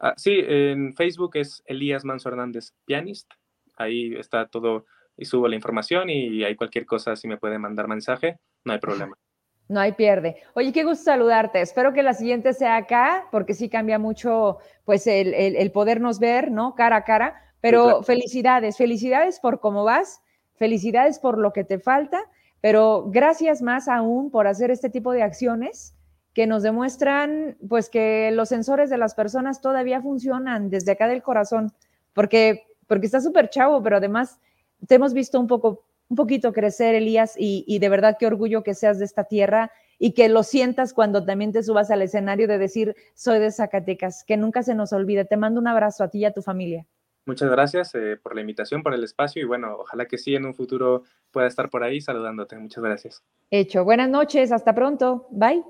Ah, sí, en Facebook es Elías Manso Hernández Pianist. Ahí está todo y subo la información y hay cualquier cosa, si me puede mandar mensaje, no hay problema. <laughs> No hay pierde. Oye, qué gusto saludarte. Espero que la siguiente sea acá, porque sí cambia mucho, pues, el, el, podernos ver, ¿no? Cara a cara. Pero felicidades, felicidades por cómo vas, felicidades por lo que te falta, pero gracias más aún por hacer este tipo de acciones que nos demuestran, pues, que los sensores de las personas todavía funcionan desde acá del corazón, porque, porque está súper chavo, pero además te hemos visto un poco un poquito crecer, Elías, y, de verdad qué orgullo que seas de esta tierra y que lo sientas cuando también te subas al escenario de decir, soy de Zacatecas, que nunca se nos olvide. Te mando un abrazo a ti y a tu familia. Muchas gracias eh, por la invitación, por el espacio y bueno, ojalá que sí en un futuro pueda estar por ahí saludándote. Muchas gracias. Hecho. Buenas noches, hasta pronto. Bye.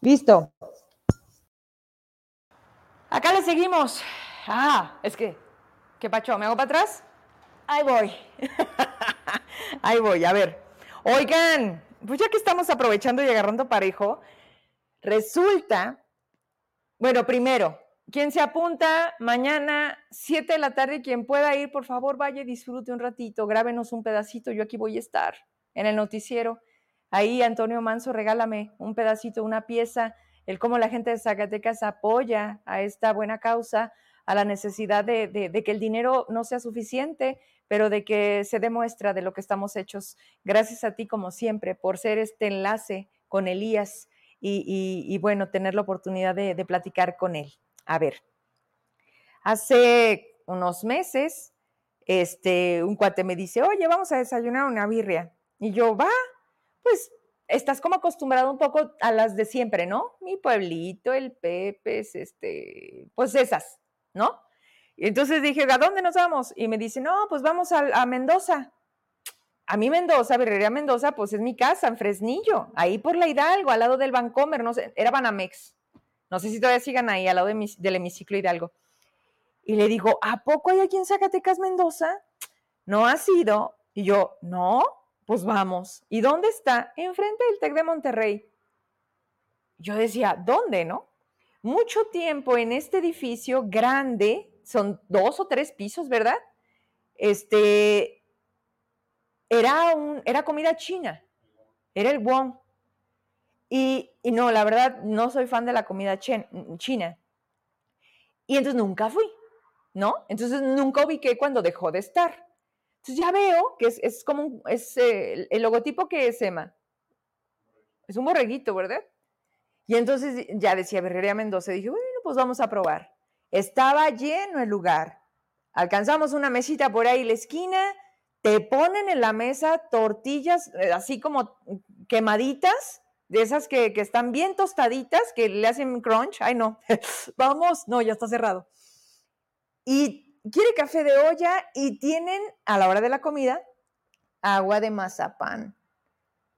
Listo. Acá le seguimos. Ah, es que, ¿qué pacho? ¿Me hago para atrás? Ahí voy. <laughs> Ahí voy, a ver. Oigan, pues ya que estamos aprovechando y agarrando parejo, resulta, bueno, primero, quien se apunta mañana, 7 de la tarde, quien pueda ir, por favor, vaya y disfrute un ratito, grábenos un pedacito, yo aquí voy a estar en el noticiero. Ahí, Antonio Manso, regálame un pedacito, una pieza, el cómo la gente de Zacatecas apoya a esta buena causa, a la necesidad de, de que el dinero no sea suficiente, pero de que se demuestra de lo que estamos hechos. Gracias a ti, como siempre, por ser este enlace con Elías y, bueno, tener la oportunidad de, de, platicar con él. A ver, hace unos meses, este, un cuate me dice, oye, vamos a desayunar una birria. Y yo, va, pues estás como acostumbrado un poco a las de siempre, ¿no? Mi pueblito, el Pepe, este, pues esas, ¿no? Y entonces dije, ¿a dónde nos vamos? Y me dice, no, pues vamos a, Mendoza. A mí Mendoza, Berrería Mendoza, pues es mi casa, en Fresnillo, ahí por la Hidalgo, al lado del Bancomer, no sé, era Banamex. No sé si todavía sigan ahí, al lado del hemiciclo Hidalgo. Y le digo, ¿a poco hay aquí en Zacatecas, Mendoza? No ha sido. Y yo, no, pues vamos. ¿Y dónde está? Enfrente del TEC de Monterrey. Yo decía, ¿dónde, no? mucho tiempo en este edificio grande, son dos o tres pisos, ¿verdad? Este, era, un, era comida china, era el Wong. Y, no, la verdad, no soy fan de la comida china. Y entonces nunca fui, ¿no? Entonces nunca ubiqué cuando dejó de estar. Entonces ya veo que es, como, es eh, el logotipo que es Emma. Es un borreguito, ¿verdad? Y entonces ya decía Berrería Mendoza, dije, bueno, pues vamos a probar. Estaba lleno el lugar. Alcanzamos una mesita por ahí en la esquina, te ponen en la mesa tortillas eh, así como quemaditas, de esas que, que, están bien tostaditas, que le hacen crunch. Ay, no, <laughs> vamos, no, ya está cerrado. Y quiere café de olla y tienen a la hora de la comida agua de mazapán.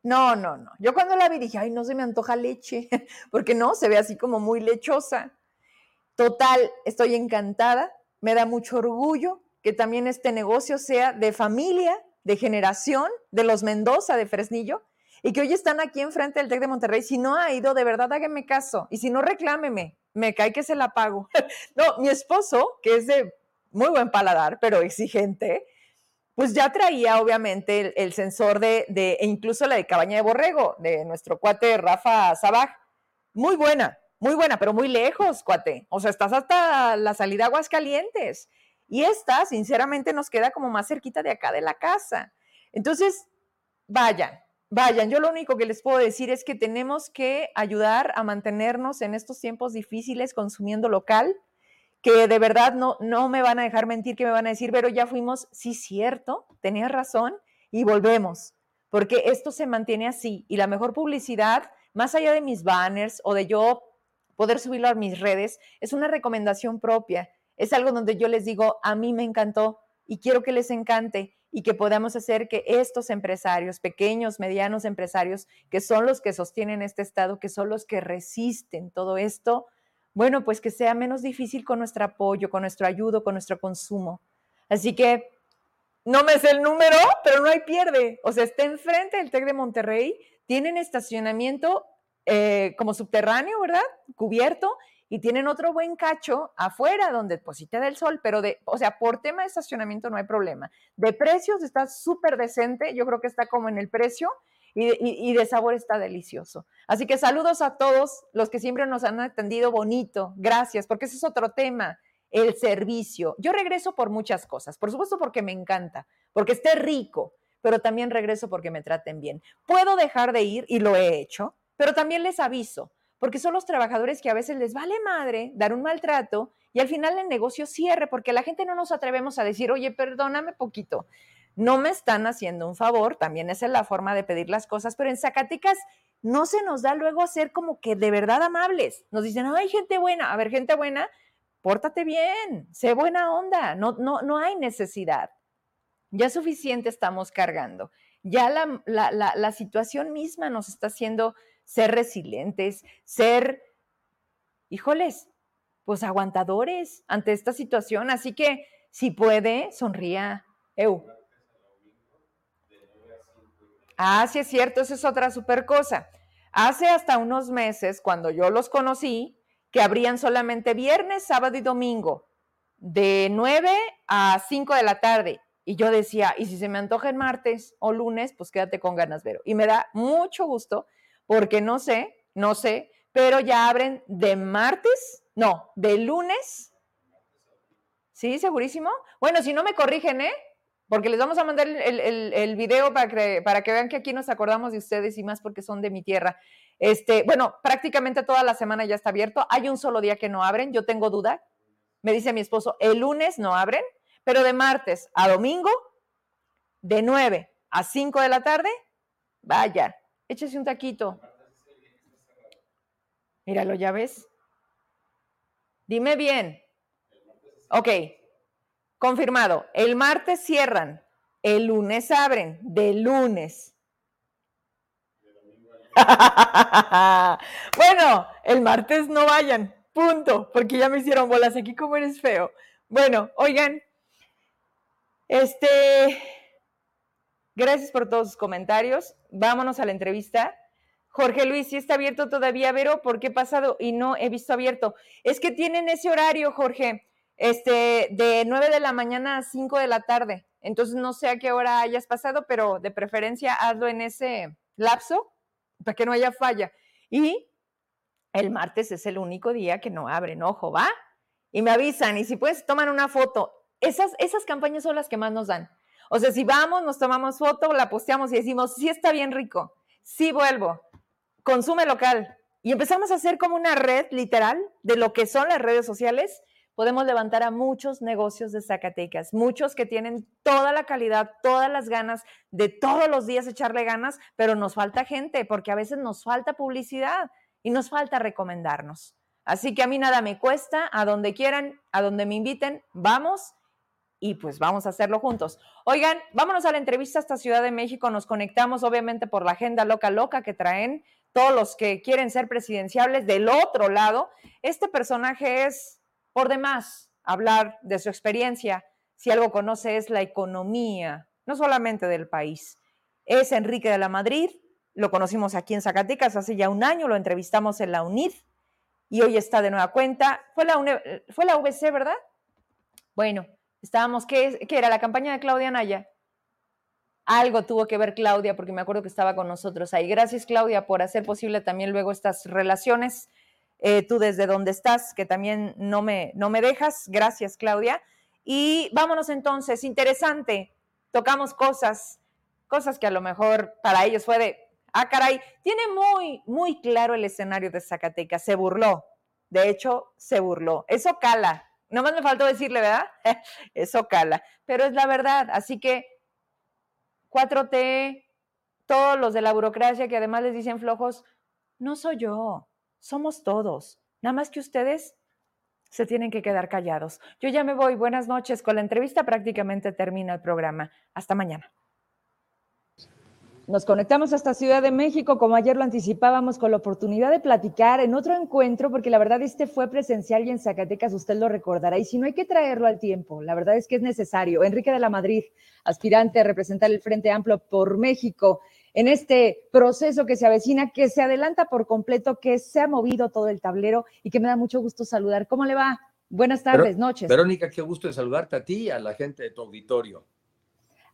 No, no, no. Yo cuando la vi dije, ay, no se me antoja leche, <laughs> porque no, se ve así como muy lechosa. Total, estoy encantada, me da mucho orgullo que también este negocio sea de familia, de generación, de los Mendoza, de Fresnillo, y que hoy están aquí enfrente del TEC de Monterrey. Si no ha ido, de verdad hágame caso, y si no, reclámeme, me cae que se la pago. <laughs> no, mi esposo, que es de muy buen paladar, pero exigente, pues ya traía obviamente el, sensor de, e incluso la de cabaña de borrego de nuestro cuate Rafa Sabaj. Muy buena, muy buena, pero muy lejos, cuate. O sea, estás hasta la salida Aguas Calientes. Y esta, sinceramente, nos queda como más cerquita de acá de la casa. Entonces, vayan, vayan. Yo lo único que les puedo decir es que tenemos que ayudar a mantenernos en estos tiempos difíciles consumiendo local que de verdad no, no me van a dejar mentir, que me van a decir, pero ya fuimos, sí, cierto, tenías razón, y volvemos, porque esto se mantiene así, y la mejor publicidad, más allá de mis banners o de yo poder subirlo a mis redes, es una recomendación propia, es algo donde yo les digo, a mí me encantó y quiero que les encante y que podamos hacer que estos empresarios, pequeños, medianos empresarios, que son los que sostienen este Estado, que son los que resisten todo esto, bueno, pues que sea menos difícil con nuestro apoyo, con nuestro ayudo, con nuestro consumo. Así que no me sé el número, pero no hay pierde. O sea, está enfrente del TEC de Monterrey, tienen estacionamiento eh, como subterráneo, ¿verdad? Cubierto, y tienen otro buen cacho afuera donde deposita del sol, pero de, o sea, por tema de estacionamiento no hay problema. De precios está súper decente, yo creo que está como en el precio y, de sabor está delicioso. Así que saludos a todos los que siempre nos han atendido bonito. Gracias, porque ese es otro tema, el servicio. Yo regreso por muchas cosas, por supuesto porque me encanta, porque esté rico, pero también regreso porque me traten bien. Puedo dejar de ir y lo he hecho, pero también les aviso, porque son los trabajadores que a veces les vale madre dar un maltrato y al final el negocio cierre, porque la gente no nos atrevemos a decir, oye, perdóname poquito no me están haciendo un favor, también esa es la forma de pedir las cosas, pero en Zacatecas no se nos da luego ser como que de verdad amables. Nos dicen, ay, gente buena, a ver, gente buena, pórtate bien, sé buena onda, no, no, no hay necesidad. Ya suficiente estamos cargando. Ya la, la, la situación misma nos está haciendo ser resilientes, ser, híjoles, pues aguantadores ante esta situación. Así que si puede, sonría. Eu. Ah, sí es cierto, esa es otra super cosa. Hace hasta unos meses, cuando yo los conocí, que abrían solamente viernes, sábado y domingo, de 9 a 5 de la tarde. Y yo decía, y si se me antoja martes o lunes, pues quédate con ganas, Vero. Y me da mucho gusto porque no sé, no sé, pero ya abren de martes, no, de lunes. ¿Sí, segurísimo? Bueno, si no me corrigen, ¿eh? porque les vamos a mandar el, video para que, vean que aquí nos acordamos de ustedes y más porque son de mi tierra. Este, bueno, prácticamente toda la semana ya está abierto. Hay un solo día que no abren, yo tengo duda. Me dice mi esposo, el lunes no abren, pero de martes a domingo, de 9 a 5 de la tarde, vaya, échese un taquito. Míralo, ya ves. Dime bien. Ok, Confirmado. El martes cierran. El lunes abren. De lunes. <laughs> bueno, el martes no vayan. Punto. Porque ya me hicieron bolas aquí como eres feo. Bueno, oigan. Este. Gracias por todos sus comentarios. Vámonos a la entrevista Jorge Luis, sí está abierto todavía, Vero, ¿por qué he pasado y no he visto abierto? Es que tienen ese horario, Jorge, este, de 9 de la mañana a 5 de la tarde. Entonces no sé a qué hora hayas pasado, pero de preferencia hazlo en ese lapso para que no haya falla. Y el martes es el único día que no abren, ojo, ¿va? Y me avisan, y si puedes, toman una foto. Esas, esas campañas son las que más nos dan. O sea, si vamos, nos tomamos foto, la posteamos y decimos, sí está bien rico, sí vuelvo, consume local. Y empezamos a hacer como una red literal de lo que son las redes sociales. Podemos levantar a muchos negocios de Zacatecas, muchos que tienen toda la calidad, todas las ganas de todos los días echarle ganas, pero nos falta gente porque a veces nos falta publicidad y nos falta recomendarnos. Así que a mí nada me cuesta, a donde quieran, a donde me inviten, vamos y pues vamos a hacerlo juntos. Oigan, vámonos a la entrevista hasta Ciudad de México, nos conectamos obviamente por la agenda loca loca que traen todos los que quieren ser presidenciables del otro lado. Este personaje es por demás hablar de su experiencia, si algo conoce es la economía, no solamente del país. Es Enrique de la Madrid, lo conocimos aquí en Zacatecas hace ya un año, lo entrevistamos en la UNID y hoy está de nueva cuenta. Fue la, fue la VC, ¿verdad? Bueno, estábamos, ¿qué, ¿qué era? ¿La campaña de Claudia Naya? Algo tuvo que ver Claudia, porque me acuerdo que estaba con nosotros ahí. Gracias, Claudia, por hacer posible también luego estas relaciones. Eh, tú desde donde estás, que también no me, no me dejas. Gracias, Claudia. Y vámonos entonces, interesante. Tocamos cosas, cosas que a lo mejor para ellos fue de, ah, caray, tiene muy, muy claro el escenario de Zacatecas. Se burló. De hecho, se burló. Eso cala. No más me faltó decirle, ¿verdad? <laughs> Eso cala. Pero es la verdad. Así que 4T, todos los de la burocracia que además les dicen flojos, no soy yo, somos todos. Nada más que ustedes se tienen que quedar callados. Yo ya me voy. Buenas noches. Con la entrevista prácticamente termina el programa. Hasta mañana. Nos conectamos hasta Ciudad de México, como ayer lo anticipábamos, con la oportunidad de platicar en otro encuentro, porque la verdad este fue presencial y en Zacatecas usted lo recordará. Y si no hay que traerlo al tiempo, la verdad es que es necesario. Enrique de la Madrid, aspirante a representar el Frente Amplio por México en este proceso que se avecina, que se adelanta por completo, que se ha movido todo el tablero y que me da mucho gusto saludar. ¿Cómo le va? Buenas tardes, noches. Verónica, qué gusto de saludarte a ti y a la gente de tu auditorio.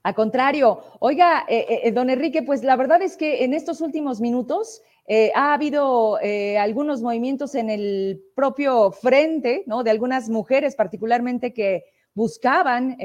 A contrario, oiga, eh, eh, eh, don Enrique, pues la verdad es que en estos últimos minutos ha habido algunos movimientos en el propio frente, ¿no? De algunas mujeres particularmente que buscaban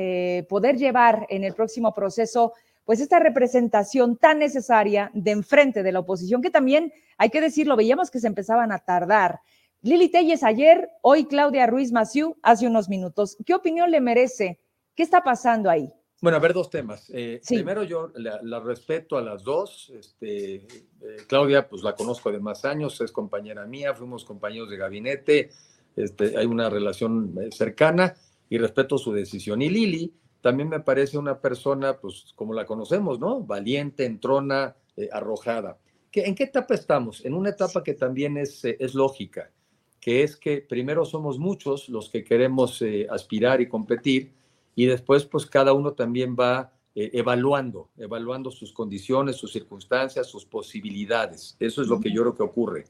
poder llevar en el próximo proceso pues esta representación tan necesaria de enfrente de la oposición, que también, hay que decirlo, veíamos que se empezaban a tardar. Lili Telles ayer, hoy Claudia Ruiz Maciú hace unos minutos. ¿Qué opinión le merece? ¿Qué está pasando ahí? Bueno, a ver, dos temas. Eh, primero, yo la, respeto a las dos. Este, eh, Claudia, pues la conozco de más años, es compañera mía, fuimos compañeros de gabinete, este, hay una relación eh, cercana y respeto su decisión. Y Lili también me parece una persona, pues como la conocemos, ¿no? Valiente, entrona, arrojada. ¿En qué etapa estamos? En una etapa que también es, es lógica, que es que primero somos muchos los que queremos aspirar y competir y después pues cada uno también va eh, evaluando, evaluando sus condiciones, sus circunstancias, sus posibilidades. Eso es lo que yo creo que ocurre.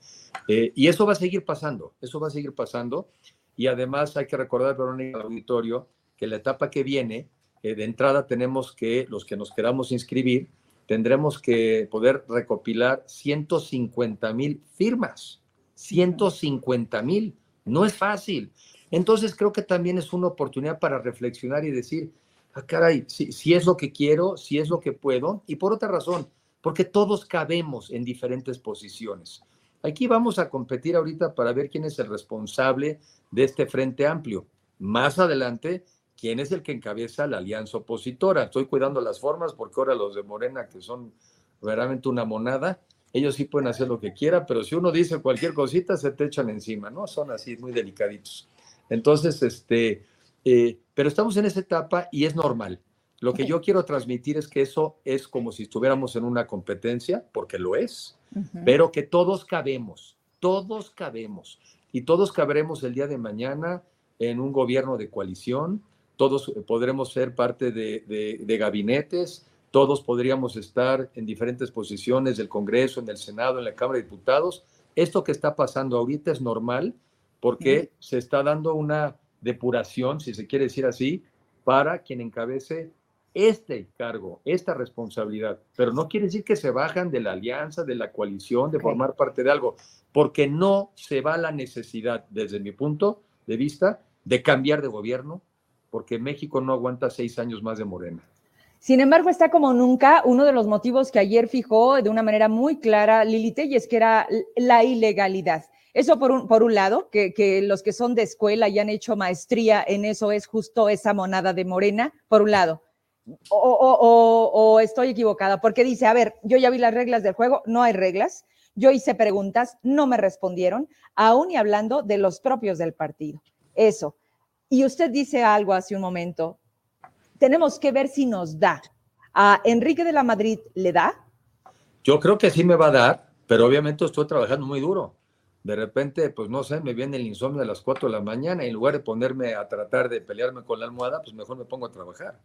Eh, y eso va a seguir pasando, eso va a seguir pasando. Y además hay que recordar, Verónica, el auditorio, que la etapa que viene, eh, de entrada tenemos que, los que nos queramos inscribir, tendremos que poder recopilar 150 mil firmas. 150 mil. No es fácil. Entonces creo que también es una oportunidad para reflexionar y decir, ah, caray, si, es lo que quiero, si es lo que puedo, y por otra razón, porque todos cabemos en diferentes posiciones. Aquí vamos a competir ahorita para ver quién es el responsable de este frente amplio. Más adelante, quién es el que encabeza la alianza opositora. Estoy cuidando las formas porque ahora los de Morena, que son verdaderamente una monada, ellos sí pueden hacer lo que quiera, pero si uno dice cualquier cosita, se te echan encima, ¿no? Son así muy delicaditos. Entonces, este, eh, pero estamos en esa etapa y es normal. Lo que yo quiero transmitir es que eso es como si estuviéramos en una competencia, porque lo es, pero que todos cabemos, todos cabemos y todos cabremos el día de mañana en un gobierno de coalición, todos podremos ser parte de, de, gabinetes, todos podríamos estar en diferentes posiciones del Congreso, en el Senado, en la Cámara de Diputados. Esto que está pasando ahorita es normal porque se está dando una depuración, si se quiere decir así, para quien encabece este cargo, esta responsabilidad. Pero no quiere decir que se bajan de la alianza, de la coalición, de formar parte de algo, porque no se va la necesidad, desde mi punto de vista, de cambiar de gobierno, porque México no aguanta seis años más de Morena. Sin embargo, está como nunca uno de los motivos que ayer fijó de una manera muy clara Lili Telles, que era la ilegalidad. Eso por un, por un lado, que, los que son de escuela y han hecho maestría en eso es justo esa monada de Morena, por un lado. O, o, estoy equivocada, porque dice, a ver, yo ya vi las reglas del juego, no hay reglas, yo hice preguntas, no me respondieron, aún y hablando de los propios del partido. Eso. Y usted dice algo hace un momento, tenemos que ver si nos da. ¿A Enrique de la Madrid le da? Yo creo que sí me va a dar, pero obviamente estoy trabajando muy duro. De repente, pues no sé, me viene el insomnio a las 4 de la mañana y en lugar de ponerme a tratar de pelearme con la almohada, pues mejor me pongo a trabajar.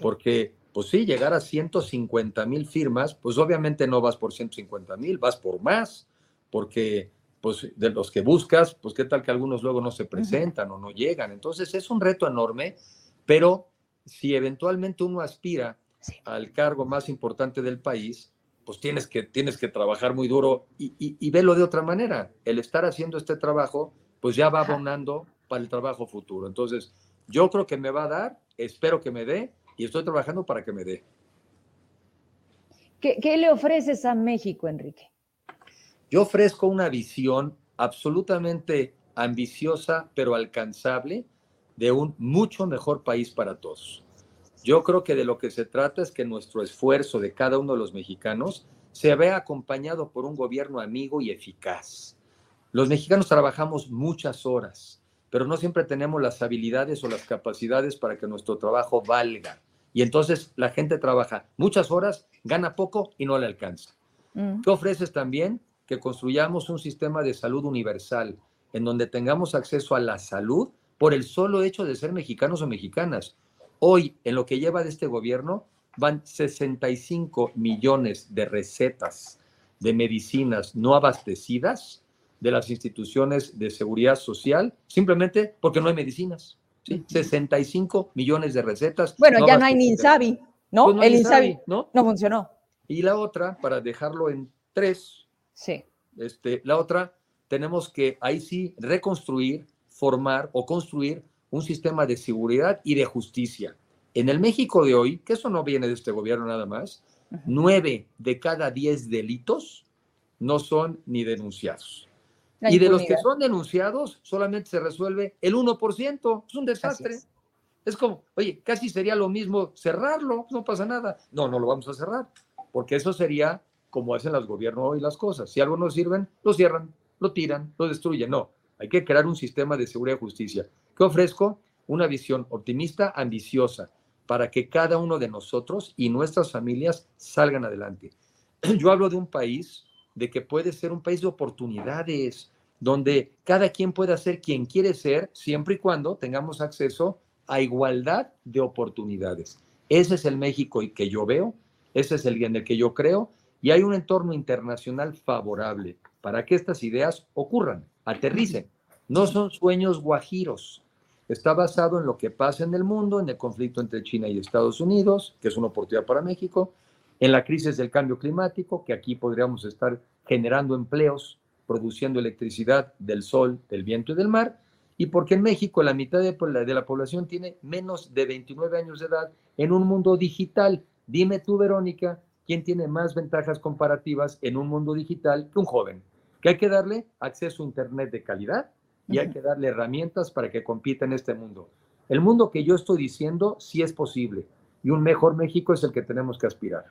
Porque, pues sí, llegar a 150 mil firmas, pues obviamente no vas por 150 mil, vas por más, porque pues de los que buscas, pues qué tal que algunos luego no se presentan o no llegan. Entonces es un reto enorme, pero si eventualmente uno aspira al cargo más importante del país, pues tienes que, tienes que trabajar muy duro y, y, verlo de otra manera. El estar haciendo este trabajo, pues ya va abonando para el trabajo futuro. Entonces, yo creo que me va a dar, espero que me dé y estoy trabajando para que me dé. ¿Qué, qué le ofreces a México, Enrique? Yo ofrezco una visión absolutamente ambiciosa, pero alcanzable, de un mucho mejor país para todos. Yo creo que de lo que se trata es que nuestro esfuerzo de cada uno de los mexicanos se vea acompañado por un gobierno amigo y eficaz. Los mexicanos trabajamos muchas horas, pero no siempre tenemos las habilidades o las capacidades para que nuestro trabajo valga. Y entonces la gente trabaja muchas horas, gana poco y no le alcanza. Mm. ¿Qué ofreces también? que construyamos un sistema de salud universal en donde tengamos acceso a la salud por el solo hecho de ser mexicanos o mexicanas. Hoy, en lo que lleva de este gobierno, van 65 millones de recetas de medicinas no abastecidas de las instituciones de seguridad social, simplemente porque no hay medicinas. ¿sí? 65 millones de recetas. Bueno, ya no hay ni Insabi, ¿no? Pues el Insabi, ¿no? no funcionó. Y la otra, para dejarlo en tres, Sí. Este, la otra, tenemos que ahí sí reconstruir, formar o construir un sistema de seguridad y de justicia. En el México de hoy, que eso no viene de este gobierno nada más, nueve de cada diez delitos no son ni denunciados. y de los que son denunciados, solamente se resuelve el 1%. Es un desastre. Es. es. como, oye, casi sería lo mismo cerrarlo, no pasa nada. No, no lo vamos a cerrar, porque eso sería como hacen los gobiernos hoy las cosas. Si algo no sirven, lo cierran, lo tiran, lo destruyen. No, hay que crear un sistema de seguridad y justicia. ¿Qué ofrezco? Una visión optimista, ambiciosa, para que cada uno de nosotros y nuestras familias salgan adelante. <clears throat> Yo hablo de un país, de que puede ser un país de oportunidades, donde cada quien pueda ser quien quiere ser, siempre y cuando tengamos acceso a igualdad de oportunidades. Ese es el México que yo veo, ese es el en el que yo creo y hay un entorno internacional favorable para que estas ideas ocurran, aterricen. No son sueños guajiros. Está basado en lo que pasa en el mundo, en el conflicto entre China y Estados Unidos, que es una oportunidad para México, en la crisis del cambio climático, que aquí podríamos estar generando empleos, produciendo electricidad del sol, del viento y del mar, y porque en México la mitad de, la población tiene menos de 29 años de edad en un mundo digital. Dime tú, Verónica, quién tiene más ventajas comparativas en un mundo digital que un joven. Que hay que darle acceso a Internet de calidad y hay que darle herramientas para que compita en este mundo. El mundo que yo estoy diciendo sí es posible y un mejor México es el que tenemos que aspirar.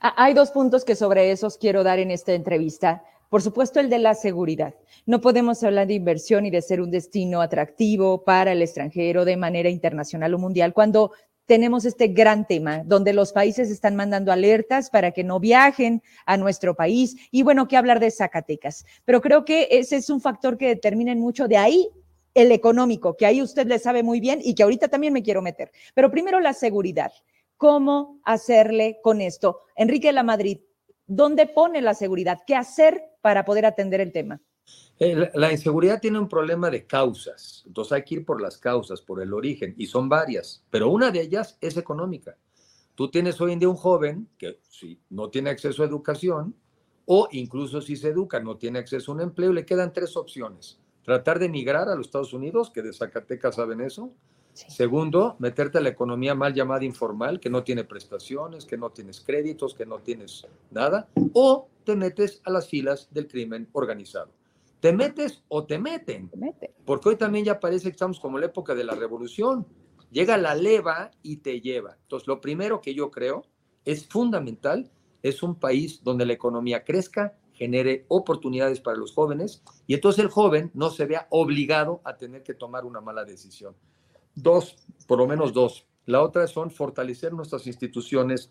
Hay dos puntos que sobre esos quiero dar en esta entrevista. Por supuesto, el de la seguridad. No podemos hablar de inversión y de ser un destino atractivo para el extranjero de manera internacional o mundial cuando tenemos este gran tema donde los países están mandando alertas para que no viajen a nuestro país y bueno, que hablar de Zacatecas. Pero creo que ese es un factor que determina mucho de ahí el económico, que ahí usted le sabe muy bien y que ahorita también me quiero meter. Pero primero la seguridad. ¿Cómo hacerle con esto? Enrique de la Madrid, ¿dónde pone la seguridad? ¿Qué hacer para poder atender el tema? Eh, la inseguridad tiene un problema de causas, entonces hay que ir por las causas, por el origen, y son varias, pero una de ellas es económica. Tú tienes hoy en día un joven que si no tiene acceso a educación, o incluso si se educa, no tiene acceso a un empleo, le quedan tres opciones. Tratar de emigrar a los Estados Unidos, que de Zacatecas saben eso. Segundo, meterte a la economía mal llamada informal, que no tiene prestaciones, que no tienes créditos, que no tienes nada. O te metes a las filas del crimen organizado. ¿Te metes o te meten? Porque hoy también ya parece que estamos como en la época de la revolución. Llega la leva y te lleva. Entonces, lo primero que yo creo es fundamental, es un país donde la economía crezca, genere oportunidades para los jóvenes y entonces el joven no se vea obligado a tener que tomar una mala decisión. Dos, por lo menos dos. La otra son fortalecer nuestras instituciones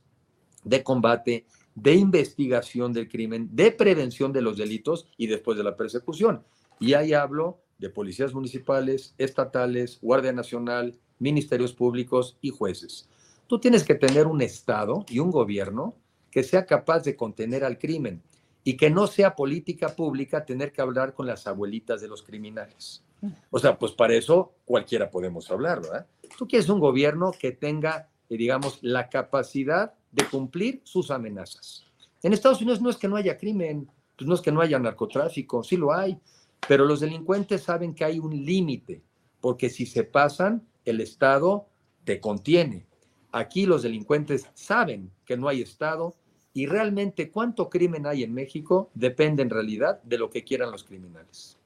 de combate, de investigación del crimen, de prevención de los delitos y después de la persecución. Y ahí hablo de policías municipales, estatales, Guardia Nacional, ministerios públicos y jueces. Tú tienes que tener un Estado y un gobierno que sea capaz de contener al crimen y que no sea política pública tener que hablar con las abuelitas de los criminales. O sea, pues para eso cualquiera podemos hablar, ¿verdad? Tú quieres un gobierno que tenga, eh, digamos, la capacidad de cumplir sus amenazas. En Estados Unidos no es que no haya crimen, pues no es que no haya narcotráfico, sí lo hay, pero los delincuentes saben que hay un límite, porque si se pasan, el Estado te contiene. Aquí los delincuentes saben que no hay Estado y realmente cuánto crimen hay en México depende en realidad de lo que quieran los criminales.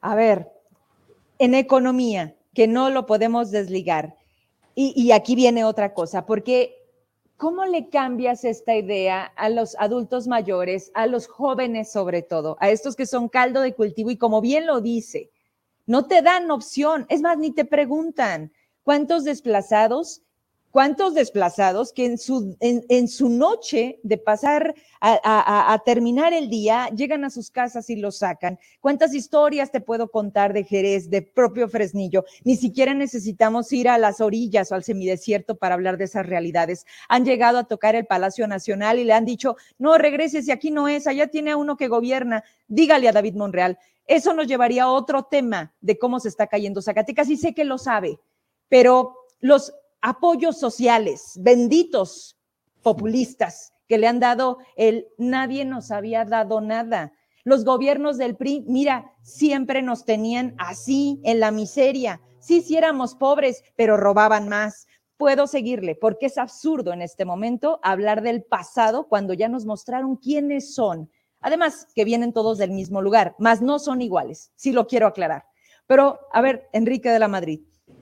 A ver, en economía, que no lo podemos desligar. Y, y aquí viene otra cosa, porque ¿Cómo le cambias esta idea a los adultos mayores, a los jóvenes sobre todo, a estos que son caldo de cultivo y como bien lo dice, no te dan opción, es más, ni te preguntan. Cuántos desplazados ¿Cuántos desplazados que en su, en, su noche de pasar a, terminar el día llegan a sus casas y los sacan? ¿Cuántas historias te puedo contar de Jerez, de propio Fresnillo? Ni siquiera necesitamos ir a las orillas o al semidesierto para hablar de esas realidades. Han llegado a tocar el Palacio Nacional y le han dicho, no, regreses y aquí no es, allá tiene a uno que gobierna. Dígale a David Monreal. Eso nos llevaría a otro tema de cómo se está cayendo Zacatecas y sé que lo sabe, pero los apoyos sociales, benditos populistas que le han dado el nadie nos había dado nada. Los gobiernos del PRI, mira, siempre nos tenían así en la miseria. Sí, sí éramos pobres, pero robaban más. Puedo seguirle porque es absurdo en este momento hablar del pasado cuando ya nos mostraron quiénes son. Además, que vienen todos del mismo lugar, mas no son iguales, sí lo quiero aclarar. Pero, a ver, Enrique de la Madrid,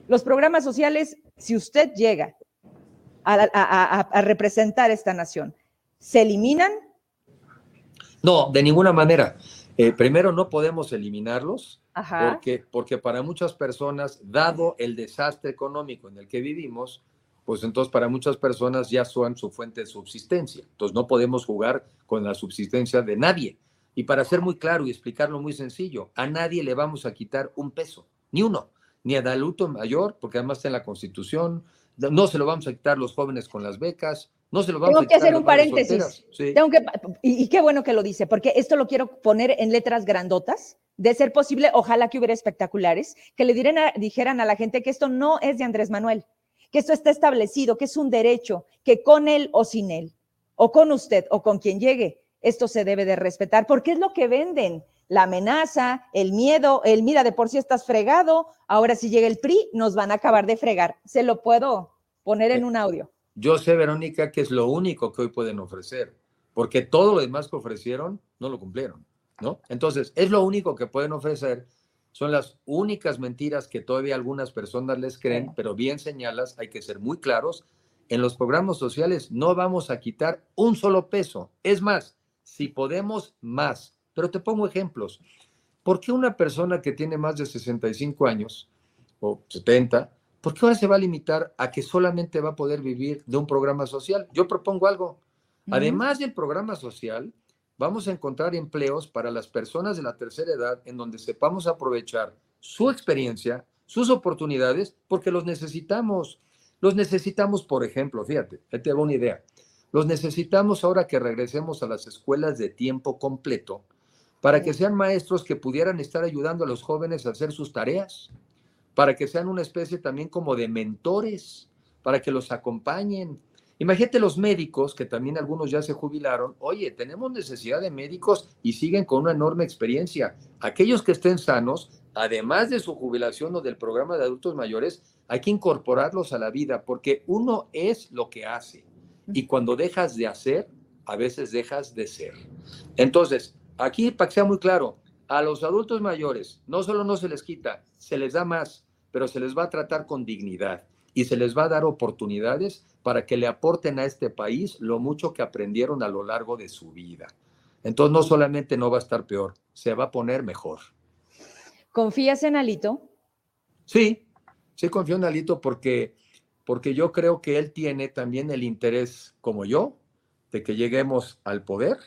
los programas sociales, si usted llega a, representar esta nación, ¿se eliminan? No, de ninguna manera. Eh, primero, no podemos eliminarlos Porque, porque para muchas personas, dado el desastre económico en el que vivimos, pues entonces para muchas personas ya son su fuente de subsistencia. Entonces no podemos jugar con la subsistencia de nadie. Y para ser muy claro y explicarlo muy sencillo, a nadie le vamos a quitar un peso, ni uno ni a adulto mayor, porque además está en la Constitución, no se lo vamos a quitar los jóvenes con las becas, no se lo vamos Tengo a quitar. que hacer un paréntesis. y, qué bueno que lo dice, porque esto lo quiero poner en letras grandotas. De ser posible, ojalá que hubiera espectaculares, que le dijeran a la gente que esto no es de Andrés Manuel, que esto está establecido, que es un derecho, que con él o sin él, o con usted o con quien llegue, esto se debe de respetar, porque es lo que venden la amenaza, el miedo, el mira, de por sí estás fregado, ahora si llega el PRI, nos van a acabar de fregar. Se lo puedo poner en un audio. Yo sé, Verónica, que es lo único que hoy pueden ofrecer, porque todo lo demás que ofrecieron no lo cumplieron, ¿no? Entonces, es lo único que pueden ofrecer, son las únicas mentiras que todavía algunas personas les creen, pero bien señalas, hay que ser muy claros, en los programas sociales no vamos a quitar un solo peso, es más, si podemos más, pero te pongo ejemplos. ¿Por qué una persona que tiene más de 65 años o 70, por qué ahora se va a limitar a que solamente va a poder vivir de un programa social? Yo propongo algo. Además del programa social, vamos a encontrar empleos para las personas de la tercera edad en donde sepamos aprovechar su experiencia, sus oportunidades, porque los necesitamos. Los necesitamos, por ejemplo, fíjate, te hago una idea. Los necesitamos ahora que regresemos a las escuelas de tiempo completo para que sean maestros que pudieran estar ayudando a los jóvenes a hacer sus tareas, para que sean una especie también como de mentores, para que los acompañen. Imagínate los médicos, que también algunos ya se jubilaron, oye, tenemos necesidad de médicos y siguen con una enorme experiencia. Aquellos que estén sanos, además de su jubilación o del programa de adultos mayores, hay que incorporarlos a la vida, porque uno es lo que hace. Y cuando dejas de hacer, a veces dejas de ser. Entonces, aquí para que sea muy claro, a los adultos mayores no solo no se les quita, se les da más, pero se les va a tratar con dignidad y se les va a dar oportunidades para que le aporten a este país lo mucho que aprendieron a lo largo de su vida. Entonces no solamente no va a estar peor, se va a poner mejor. ¿Confías en Alito? Sí, sí confío en Alito porque, porque yo creo que él tiene también el interés, como yo, de que lleguemos al poder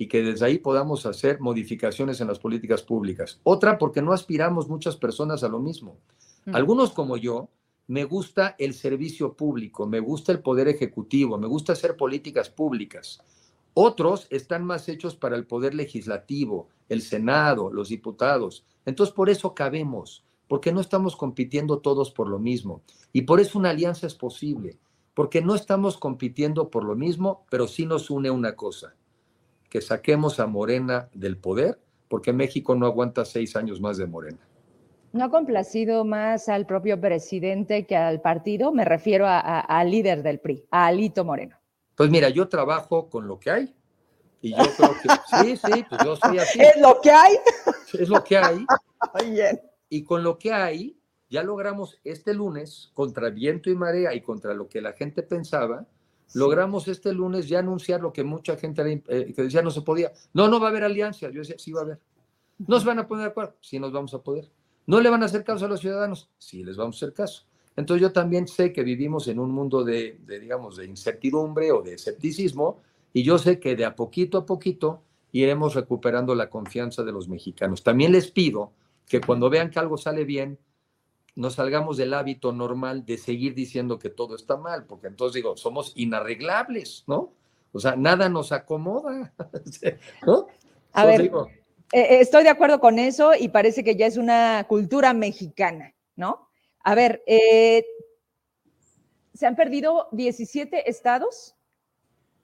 y que desde ahí podamos hacer modificaciones en las políticas públicas. Otra, porque no aspiramos muchas personas a lo mismo. Algunos como yo, me gusta el servicio público, me gusta el poder ejecutivo, me gusta hacer políticas públicas. Otros están más hechos para el poder legislativo, el Senado, los diputados. Entonces, por eso cabemos, porque no estamos compitiendo todos por lo mismo. Y por eso una alianza es posible, porque no estamos compitiendo por lo mismo, pero sí nos une una cosa, que saquemos a Morena del poder, porque México no aguanta seis años más de Morena. ¿No ha complacido más al propio presidente que al partido? Me refiero al líder del PRI, a Alito Moreno. Pues mira, yo trabajo con lo que hay. Y yo creo que <laughs> sí, sí, pues yo soy así. ¿Es lo que hay? Es lo que hay. Bien. Y con lo que hay, ya logramos este lunes, contra viento y marea y contra lo que la gente pensaba, logramos este lunes ya anunciar lo que mucha gente eh, que decía no se podía. No, no va a haber alianza. Yo decía, sí va a haber. ¿No se van a poner de acuerdo? Sí nos vamos a poder. ¿No le van a hacer caso a los ciudadanos? Sí, les vamos a hacer caso. Entonces yo también sé que vivimos en un mundo de, digamos, de incertidumbre o de escepticismo y yo sé que de a poquito a poquito iremos recuperando la confianza de los mexicanos. También les pido que cuando vean que algo sale bien, nos salgamos del hábito normal de seguir diciendo que todo está mal, porque entonces digo, somos inarreglables, ¿no? O sea, nada nos acomoda, <laughs> ¿no? A ver, eh, eh, estoy de acuerdo con eso y parece que ya es una cultura mexicana, ¿no? A ver, eh, se han perdido 17 estados,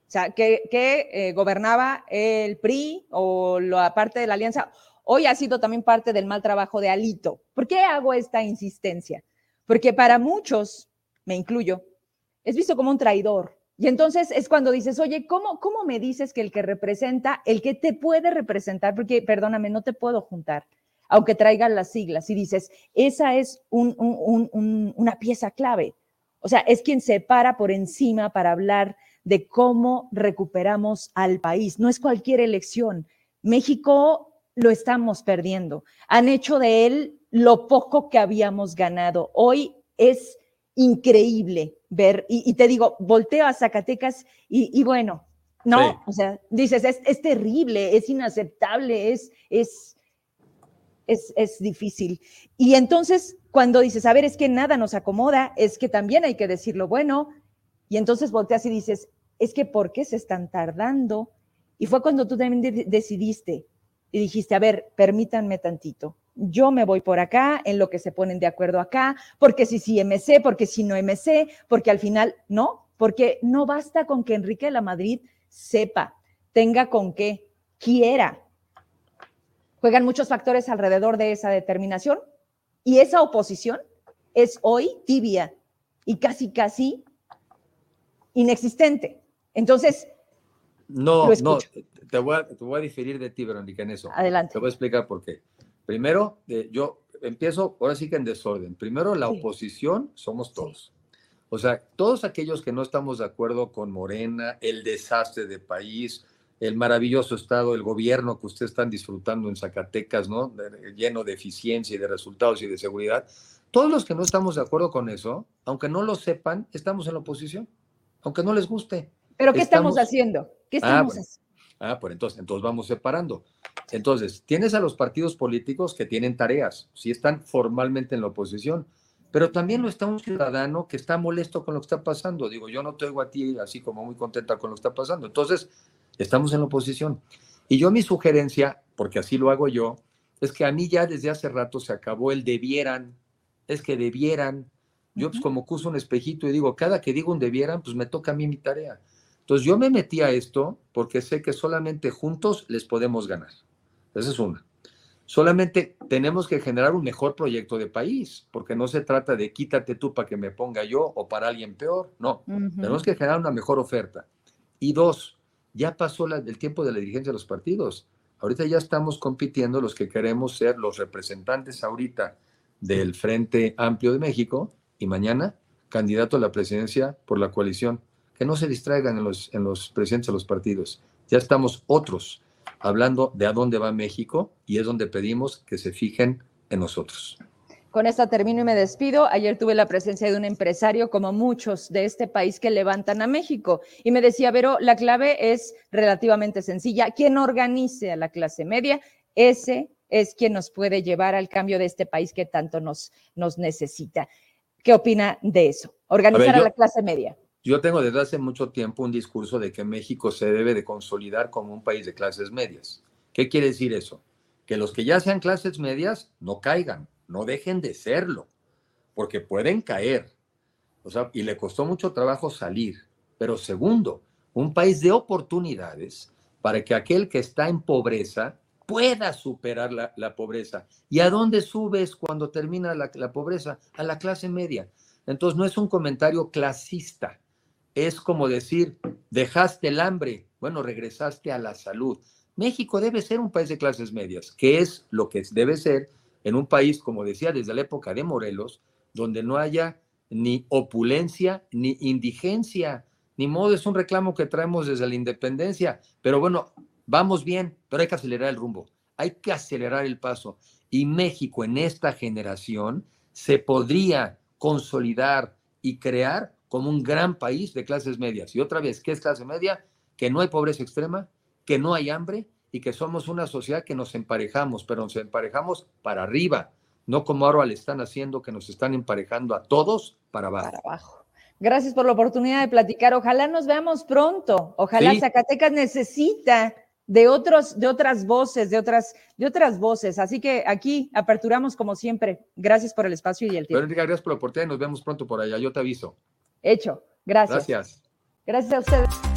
o sea, que, gobernaba el PRI o la parte de la alianza. Hoy ha sido también parte del mal trabajo de Alito. ¿Por qué hago esta insistencia? Porque para muchos, me incluyo, es visto como un traidor, y entonces es cuando dices, oye, ¿cómo, ¿cómo me dices que el que representa, el que te puede representar, porque perdóname, no te puedo juntar, aunque traigan las siglas, y dices, esa es una pieza clave. O sea, es quien se para por encima para hablar de cómo recuperamos al país. No es cualquier elección. México lo estamos perdiendo. Han hecho de él lo poco que habíamos ganado. Hoy es increíble ver, y, te digo, volteo a Zacatecas y, bueno, no, o sea, dices, es, terrible, es inaceptable, es, es, es, es difícil. Y entonces, cuando dices, a ver, es que nada nos acomoda, es que también hay que decir lo bueno, y entonces volteas y dices, es que ¿por qué se están tardando? Y fue cuando tú también decidiste y dijiste, a ver, permítanme tantito, yo me voy por acá, en lo que se ponen de acuerdo acá, porque si sí MC, porque si no MC, porque al final no, porque no basta con que Enrique de la Madrid sepa, tenga con qué, quiera. Juegan muchos factores alrededor de esa determinación y esa oposición es hoy tibia y casi, casi inexistente. Entonces, no, no, te voy, a, te voy a diferir de ti, Verónica, en eso. Adelante. Te voy a explicar por qué. Primero, eh, yo empiezo ahora sí que en desorden. Primero, la oposición somos todos. O sea, todos aquellos que no estamos de acuerdo con Morena, el desastre de país, el maravilloso estado, el gobierno que ustedes están disfrutando en Zacatecas, ¿no? lleno de eficiencia y de resultados y de seguridad. Todos los que no estamos de acuerdo con eso, aunque no lo sepan, estamos en la oposición, aunque no les guste. ¿Pero qué estamos, haciendo? ¿Qué ah, estamos haciendo? Ah, pues entonces, entonces vamos separando. Entonces, tienes a los partidos políticos que tienen tareas, si están formalmente en la oposición, pero también lo está un ciudadano que está molesto con lo que está pasando. Digo, yo no te oigo a ti así como muy contenta con lo que está pasando. Entonces, estamos en la oposición. Y yo mi sugerencia, porque así lo hago yo, es que a mí ya desde hace rato se acabó el debieran, es que debieran. Yo pues como curso un espejito y digo, cada que digo un debieran, pues me toca a mí mi tarea. Entonces yo me metí a esto porque sé que solamente juntos les podemos ganar. Esa es una. Solamente tenemos que generar un mejor proyecto de país, porque no se trata de quítate tú para que me ponga yo o para alguien peor. No, tenemos que generar una mejor oferta. Y dos, ya pasó el tiempo de la dirigencia de los partidos. Ahorita ya estamos compitiendo los que queremos ser los representantes ahorita del Frente Amplio de México y mañana candidato a la presidencia por la coalición. Que no se distraigan en los, en los presidentes de los partidos. Ya estamos otros hablando de a dónde va México y es donde pedimos que se fijen en nosotros. Con esta termino y me despido. Ayer tuve la presencia de un empresario, como muchos de este país, que levantan a México. Y me decía, Vero, la clave es relativamente sencilla. Quien organice a la clase media, ese es quien nos puede llevar al cambio de este país que tanto nos, nos necesita. ¿Qué opina de eso? Organizar a, la clase media. Yo tengo desde hace mucho tiempo un discurso de que México se debe de consolidar como un país de clases medias. ¿Qué quiere decir eso? Que los que ya sean clases medias no caigan, no dejen de serlo, porque pueden caer. O sea, y le costó mucho trabajo salir. Pero segundo, un país de oportunidades para que aquel que está en pobreza pueda superar la, pobreza. ¿Y a dónde subes cuando termina la, la pobreza? A la clase media. Entonces no es un comentario clasista, es como decir, dejaste el hambre, bueno, regresaste a la salud. México debe ser un país de clases medias, que es lo que debe ser en un país, como decía, desde la época de Morelos, donde no haya ni opulencia ni indigencia. Ni modo, es un reclamo que traemos desde la independencia. Pero bueno, vamos bien, pero hay que acelerar el rumbo, hay que acelerar el paso. Y México en esta generación se podría consolidar y crear como un gran país de clases medias. Y otra vez, ¿qué es clase media? Que no hay pobreza extrema, que no hay hambre y que somos una sociedad que nos emparejamos, pero nos emparejamos para arriba, no como ahora le están haciendo, que nos están emparejando a todos para abajo. Para abajo. Gracias por la oportunidad de platicar. Ojalá nos veamos pronto. Ojalá Zacatecas necesita de otros, de otras voces, de otras, de otras voces. Así que aquí aperturamos como siempre. Gracias por el espacio y el tiempo. gracias por la oportunidad. Nos vemos pronto por allá. Yo te aviso. Hecho. Gracias. Gracias. Gracias a ustedes.